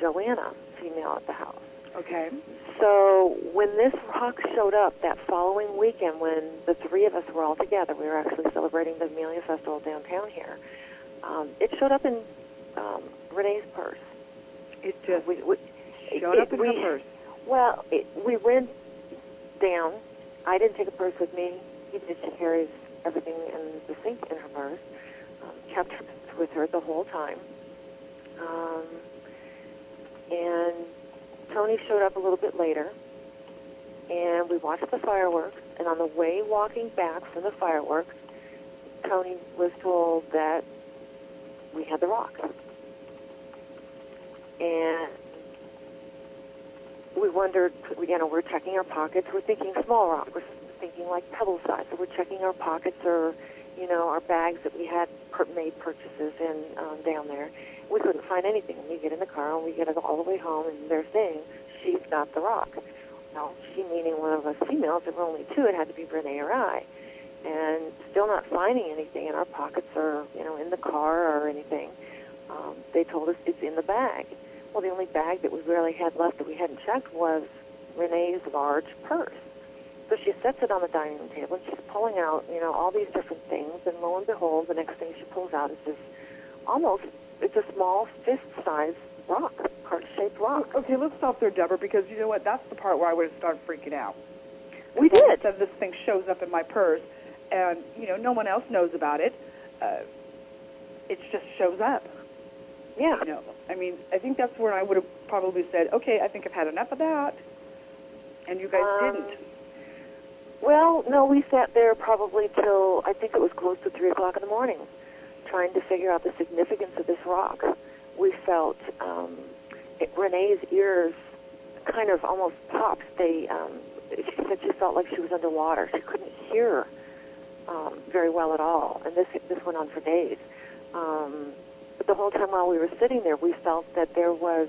Joanna, female at the house. Okay. So when this rock showed up that following weekend, when the three of us were all together, we were actually celebrating the Amelia Festival downtown here. Um, it showed up in um, Renee's purse. It just We, we, showed it- up in we, her purse. Well, it, we went down. I didn't take a purse with me. He did. She carries everything in the sink in her purse. Um, kept her with her the whole time. Um, and Tony showed up a little bit later, and we watched the fireworks. And on the way walking back from the fireworks, Tony was told that we had the rock. And we wondered, you know, we're checking our pockets. We're thinking small rock. We're thinking like pebble size. So we're checking our pockets or, you know, our bags that we had per- made purchases in um, down there. We couldn't find anything. We get in the car and we get all the way home, and they're saying she's got the rock. Now, she meaning one of us females. There were only two. It had to be Renee or I, and still not finding anything in our pockets or you know in the car or anything. Um, they told us it's in the bag. Well, the only bag that we really had left that we hadn't checked was Renee's large purse. So she sets it on the dining room table and she's pulling out, you know, all these different things. And lo and behold, the next thing she pulls out is this almost, it's a small fist-sized rock, heart-shaped rock. Okay, let's stop there, Deborah, because you know what? That's the part where I would have started freaking out. We did. Instead, this thing shows up in my purse, and you know, no one else knows about it. Uh, it just shows up. Yeah. Know, I mean, I think that's where I would have probably said, "Okay, I think I've had enough of that," and you guys Um, didn't. Well, no, we sat there probably till I think it was close to three o'clock in the morning, trying to figure out the significance of this rock. We felt um, it, Renee's ears kind of almost popped. They, um, she said she felt like she was underwater. She couldn't hear um, very well at all, and this this went on for days. Um, but the whole time while we were sitting there, we felt that there was,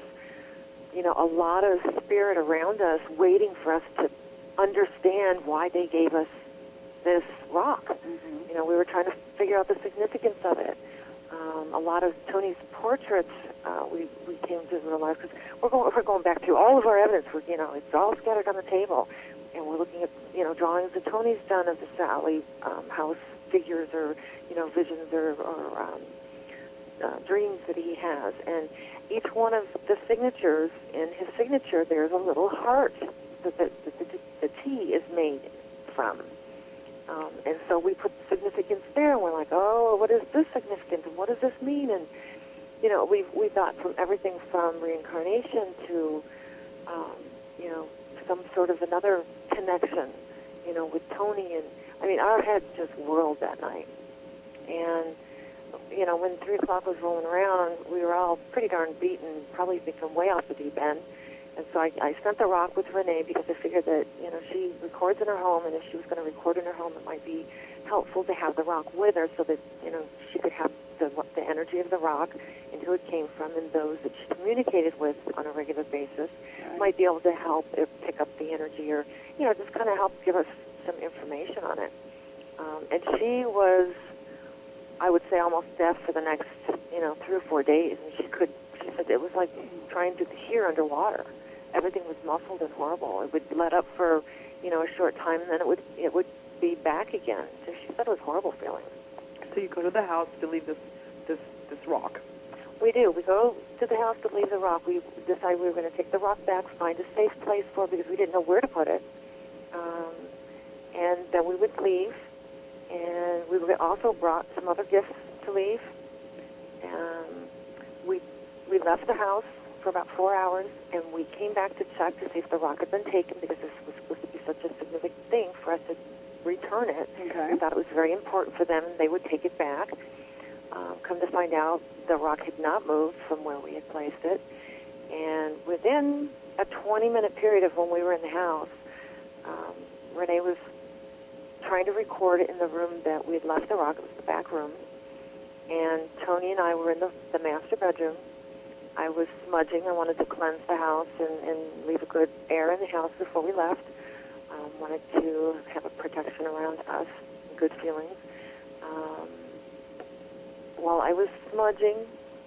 you know, a lot of spirit around us waiting for us to understand why they gave us this rock. Mm-hmm. You know, we were trying to figure out the significance of it. Um, a lot of Tony's portraits uh, we we came to realize because we're going we're going back through all of our evidence. We're you know it's all scattered on the table, and we're looking at you know drawings that Tony's done of the Sallie um, house figures or you know visions or, or um, uh, dreams that he has, and each one of the signatures in his signature there's a little heart that the, the, the, the T is made from. Um, and so we put significance there, and we're like, oh, what is this significance, and what does this mean? And you know, we we thought from everything from reincarnation to, um, you know, some sort of another connection, you know, with Tony, and I mean, our heads just whirled that night. And you know, when three o'clock was rolling around, we were all pretty darn beaten, probably thinking way off the deep end. And so I, I sent the rock with Renee because I figured that, you know, she records in her home, and if she was going to record in her home, it might be helpful to have the rock with her so that, you know, she could have the, the energy of the rock and who it came from and those that she communicated with on a regular basis might be able to help if pick up the energy or, you know, just kind of help give us some information on it. Um, and she was, I would say, almost deaf for the next, you know, three or four days. And she could, she said it was like trying to hear underwater. Everything was muffled and horrible. It would let up for, you know, a short time, and then it would, it would be back again. So she said it was horrible feeling. So you go to the house to leave this this this rock. We do. We go to the house to leave the rock. We decided we were going to take the rock back, find a safe place for it because we didn't know where to put it. Um, and then we would leave. And we also brought some other gifts to leave. Um, we we left the house for about four hours, and we came back to check to see if the rock had been taken because this was supposed to be such a significant thing for us to return it. Okay. We thought it was very important for them, they would take it back. Um, come to find out, the rock had not moved from where we had placed it. And within a 20-minute period of when we were in the house, um, Renee was trying to record in the room that we had left the rock. It was the back room. And Tony and I were in the, the master bedroom. I was smudging. I wanted to cleanse the house and, and leave a good air in the house before we left. Um, wanted to have a protection around us, good feelings. Um, while I was smudging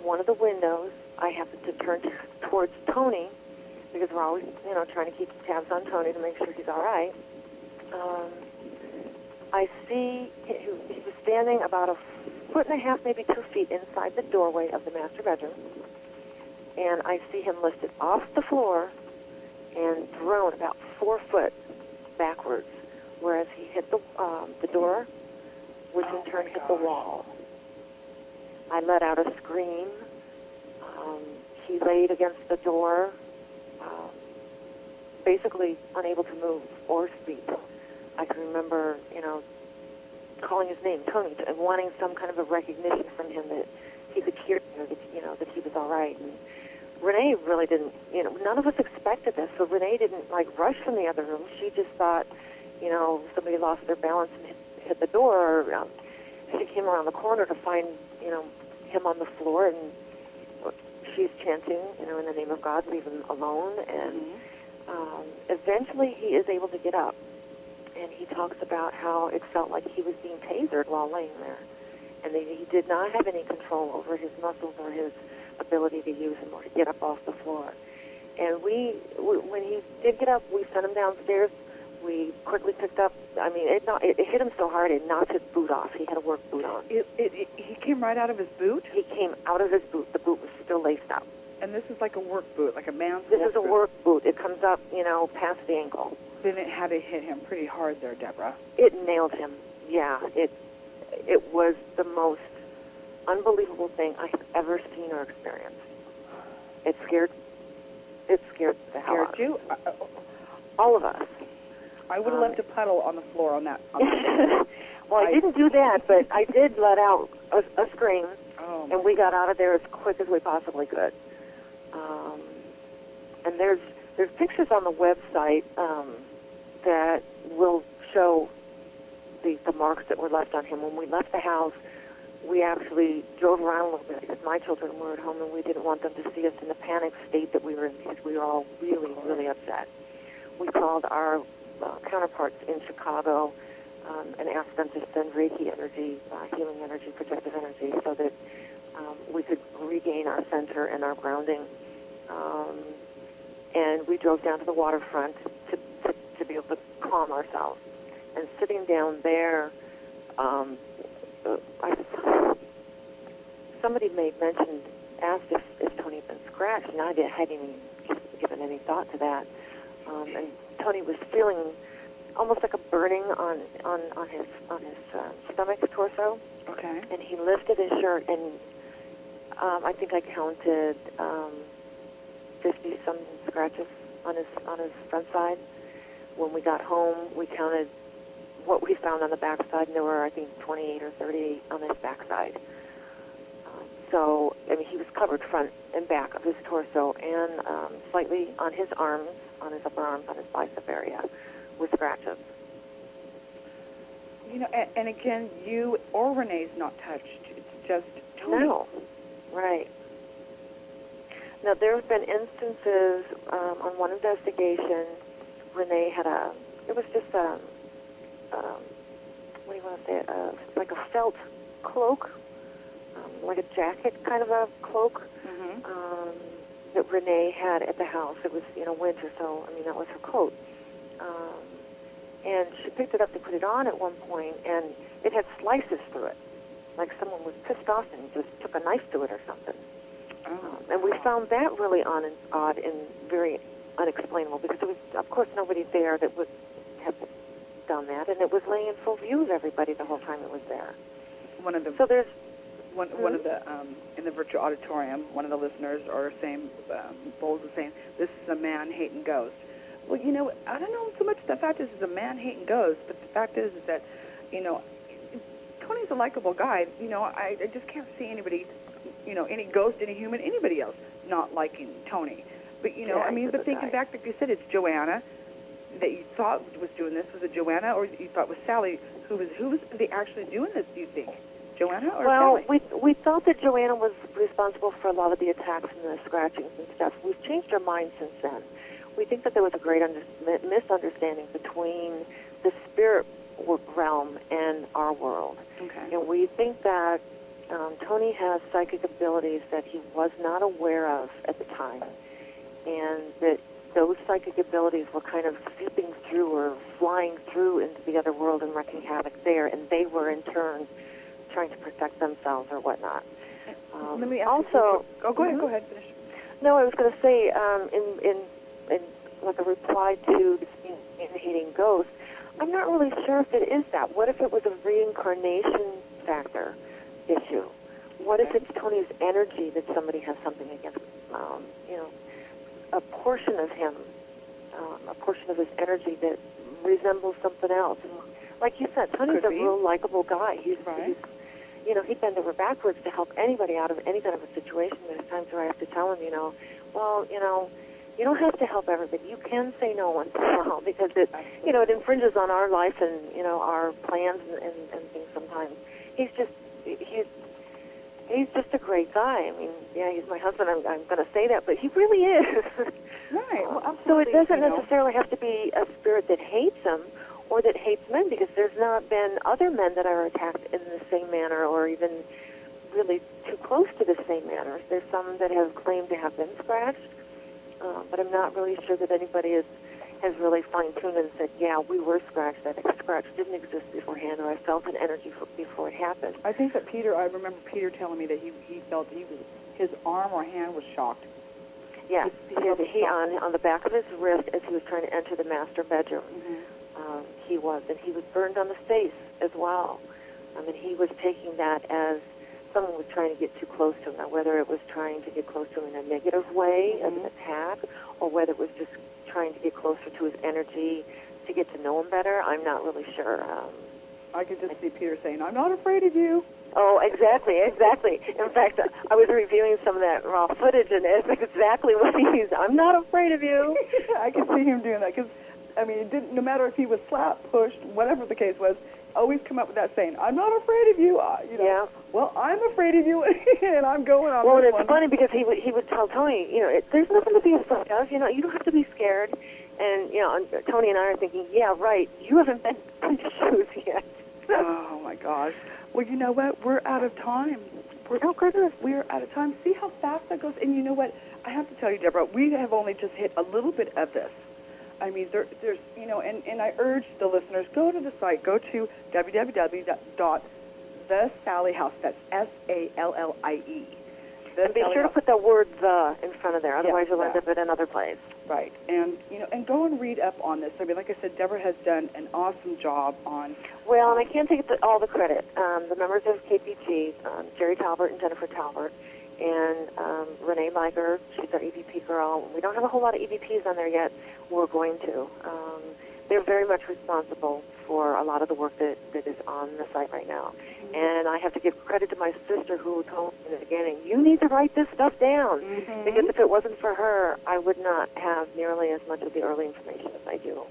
one of the windows, I happened to turn t- towards Tony because we're always, you know, trying to keep tabs on Tony to make sure he's all right. Um, I see he, he was standing about a foot and a half, maybe two feet inside the doorway of the master bedroom, and I see him lifted off the floor and thrown about four foot backwards, whereas he hit the um, the door, which in turn hit the wall. I let out a scream. Um, he laid against the door, um, basically unable to move or speak. I can remember, you know, calling his name, Tony, and wanting some kind of a recognition from him that he could hear, you know, that, you know, that he was all right. And Renee really didn't, you know, none of us expected this. So Renee didn't like rush from the other room. She just thought, you know, somebody lost their balance and hit, hit the door. Or, um, she came around the corner to find, you know, him on the floor, and she's chanting, you know, in the name of God, leave him alone. And um, eventually, he is able to get up, and he talks about how it felt like he was being tasered while laying there, and that he did not have any control over his muscles or his ability to use them or to get up off the floor. And we, when he did get up, we sent him downstairs. We quickly picked up. I mean, it, not, it, it hit him so hard it knocked his boot off. He had a work boot on. It, it, it, he came right out of his boot, He came out of his boot. The boot was still laced up. and this is like a work boot, like a man's This work is a boot. work boot. It comes up, you know, past the ankle. Then it had to hit him pretty hard there, Deborah. It nailed him. Yeah, it it was the most unbelievable thing I have ever seen or experienced. It scared it scared the hell out Scared of you? I, all of us. I would have Um, left a puddle on the floor on that. On well, I, I- didn't do that, but I did let out a, a scream, oh, and we got out of there as quick as we possibly could. Um, and there's there's pictures on the website um, that will show the the marks that were left on him when we left the house. We actually drove around a little bit because my children were at home and we didn't want them to see us in the panic state that we were in because we were all really, really upset. We called our uh, counterparts in Chicago um, and asked them to send Reiki energy, uh, healing energy, protective energy, so that um, we could regain our center and our grounding. Um, and we drove down to the waterfront to, be able to calm ourselves. And sitting down there, um, uh, I, somebody made mention, asked if, if Tony had been scratched, and I hadn't even given any thought to that. Um, and Tony was feeling almost like a burning on on on his on his uh, stomach, torso, okay. and he lifted his shirt, and um, I think I counted um, fifty some scratches on his on his front side. When we got home, we counted what we found on the back side, and there were I think 28 or 30 on his back side. Um, so I mean, he was covered front and back of his torso, and um, slightly on his arms, on his upper arms, on his bicep area, with scratches. You know, and, and again, you or Renee's not touched. It's just Tony. No, right. Now there have been instances um, on one investigation. Renee had a. It was just a. Um, what do you want to say? it, Uh, like a felt cloak, um, like a jacket kind of a cloak Mm-hmm. um, that Renee had at the house. It was you know winter, so I mean that was her coat. Um, and she picked it up to put it on at one point, and it had slices through it, like someone was pissed off and just took a knife to it or something. Oh. Um, and we found that really on and odd and very unexplainable because there was, of course, nobody there that would have done that, and it was laying in full view of everybody the whole time it was there. One of the So there's one one of the um, in the virtual auditorium, one of the listeners or same um, bowls was saying, "This is a man hating ghost." Well, you know, I don't know so much the fact is it's a man hating ghost, but the fact is is that, you know, Tony's a likable guy. You know, I, I just can't see anybody, you know, any ghost, any human, anybody else not liking Tony. But you know, Yeah, I mean, but thinking back, like you said, it's Joanna that you thought was doing this. Was it Joanna, or you thought was Sallie? Who was who was they actually doing this? Do you think, Joanna or well, Sallie? we we thought that Joanna was responsible for a lot of the attacks and the scratchings and stuff. We've changed our mind since then. We think that there was a great under, misunderstanding between the spirit realm and our world. Okay. And we think that um, Tony has psychic abilities that he was not aware of at the time, and that those psychic abilities were kind of seeping through or flying through into the other world and wreaking havoc there, and they were in turn trying to protect themselves or whatnot. Um, Let me ask also, you. Oh, go ahead. Go ahead. Finish. no, I was going to say um, in in in like a reply to the hating ghost. I'm not really sure if it is that. What if it was a reincarnation factor issue? What if it's Tony's energy that somebody has something against? Um, you know, a portion of him, um, a portion of his energy that resembles something else. And like you said, Tony's Could a be. real likable guy. He's, Right. he's you know, he'd bend over backwards to help anybody out of any kind of a situation. There's times where I have to tell him, you know, well, you know, you don't have to help everybody. You can say no once in a while because it, you know, it infringes on our life and you know our plans and, and, and things. Sometimes he's just he's he's just a great guy. I mean, yeah, he's my husband. I'm, I'm going to say that, but he really is. Right. Well, so it doesn't you know. necessarily have to be a spirit that hates him or that hates men because there's not been other men that are attacked in the same manner or even really too close to the same manner. There's some that have claimed to have been scratched, uh, but I'm not really sure that anybody is, has really fine-tuned and said, yeah, we were scratched. That scratch didn't exist beforehand or I felt an energy before it happened. I think that Peter. I remember Peter telling me that he he felt he was his arm or hand was shocked. Yes, He- he, he had felt he on on the back of his wrist as he was trying to enter the master bedroom. Mm-hmm. Um, he was, and he was burned on the face as well. I mean, he was taking that as someone was trying to get too close to him. Now, whether it was trying to get close to him in a negative way as an attack, or whether it was just trying to get closer to his energy to get to know him better, I'm not really sure. Um, I could just see Peter saying, "I'm not afraid of you." Oh, exactly, exactly. In fact, I was reviewing some of that raw footage, and it's exactly what he used. I'm not afraid of you. I could see him doing that because, I mean, it didn't. No matter if he was slapped, pushed, whatever the case was, always come up with that saying, "I'm not afraid of you." Uh, you know. Yeah. Well, I'm afraid of you, and I'm going on Well, and it's one. funny because he would he would tell Tony, you know, it, there's nothing to be afraid of. You know, you don't have to be scared. And you know, and Tony and I are thinking, yeah, right. You haven't been his shoes yet. Oh my gosh. Well, you know what? We're out of time. We're, oh goodness. We're out of time. See how fast that goes. And you know what? I have to tell you, Deborah, we have only just hit a little bit of this. I mean, there, there's, you know, and, and I urge the listeners, go to the site, go to www.thesalliehouse, that's S-A-L-L-I-E. The And be Sallie sure to put the word "the" in front of there, otherwise you'll end up at another place. Right. And, you know, and go and read up on this. I mean, like I said, Deborah has done an awesome job on Well, and I can't take the, all the credit. Um, the members of KPG, um, Jerry Talbert and Jennifer Talbert, and um, Renee Liger, she's our EVP girl. We don't have a whole lot of EVPs on there yet. We're going to. Um, they're very much responsible for a lot of the work that, that is on the site right now. And I have to give credit to my sister who told me in the beginning, you need to write this stuff down. Because if it wasn't for her, I would not have nearly as much of the early information as I do.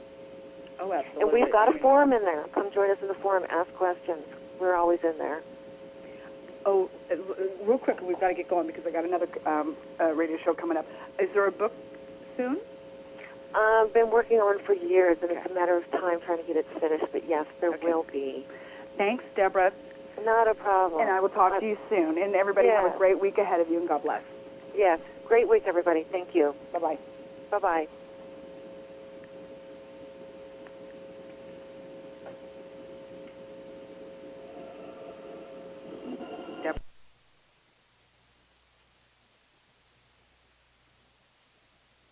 Oh, absolutely. And we've got a forum in there. Come join us in the forum. Ask questions. We're always in there. Oh, uh, real quick, we've got to get going because I got another um, uh, radio show coming up. Is there a book soon? I've been working on for years, and it's a matter of time trying to get it finished. But yes, there Okay. will be. Thanks, Deborah. Not a problem. And I will talk to you soon. And everybody have a great week ahead of you, and God bless. Yes. Great week, everybody. Thank you. Bye-bye. Bye-bye.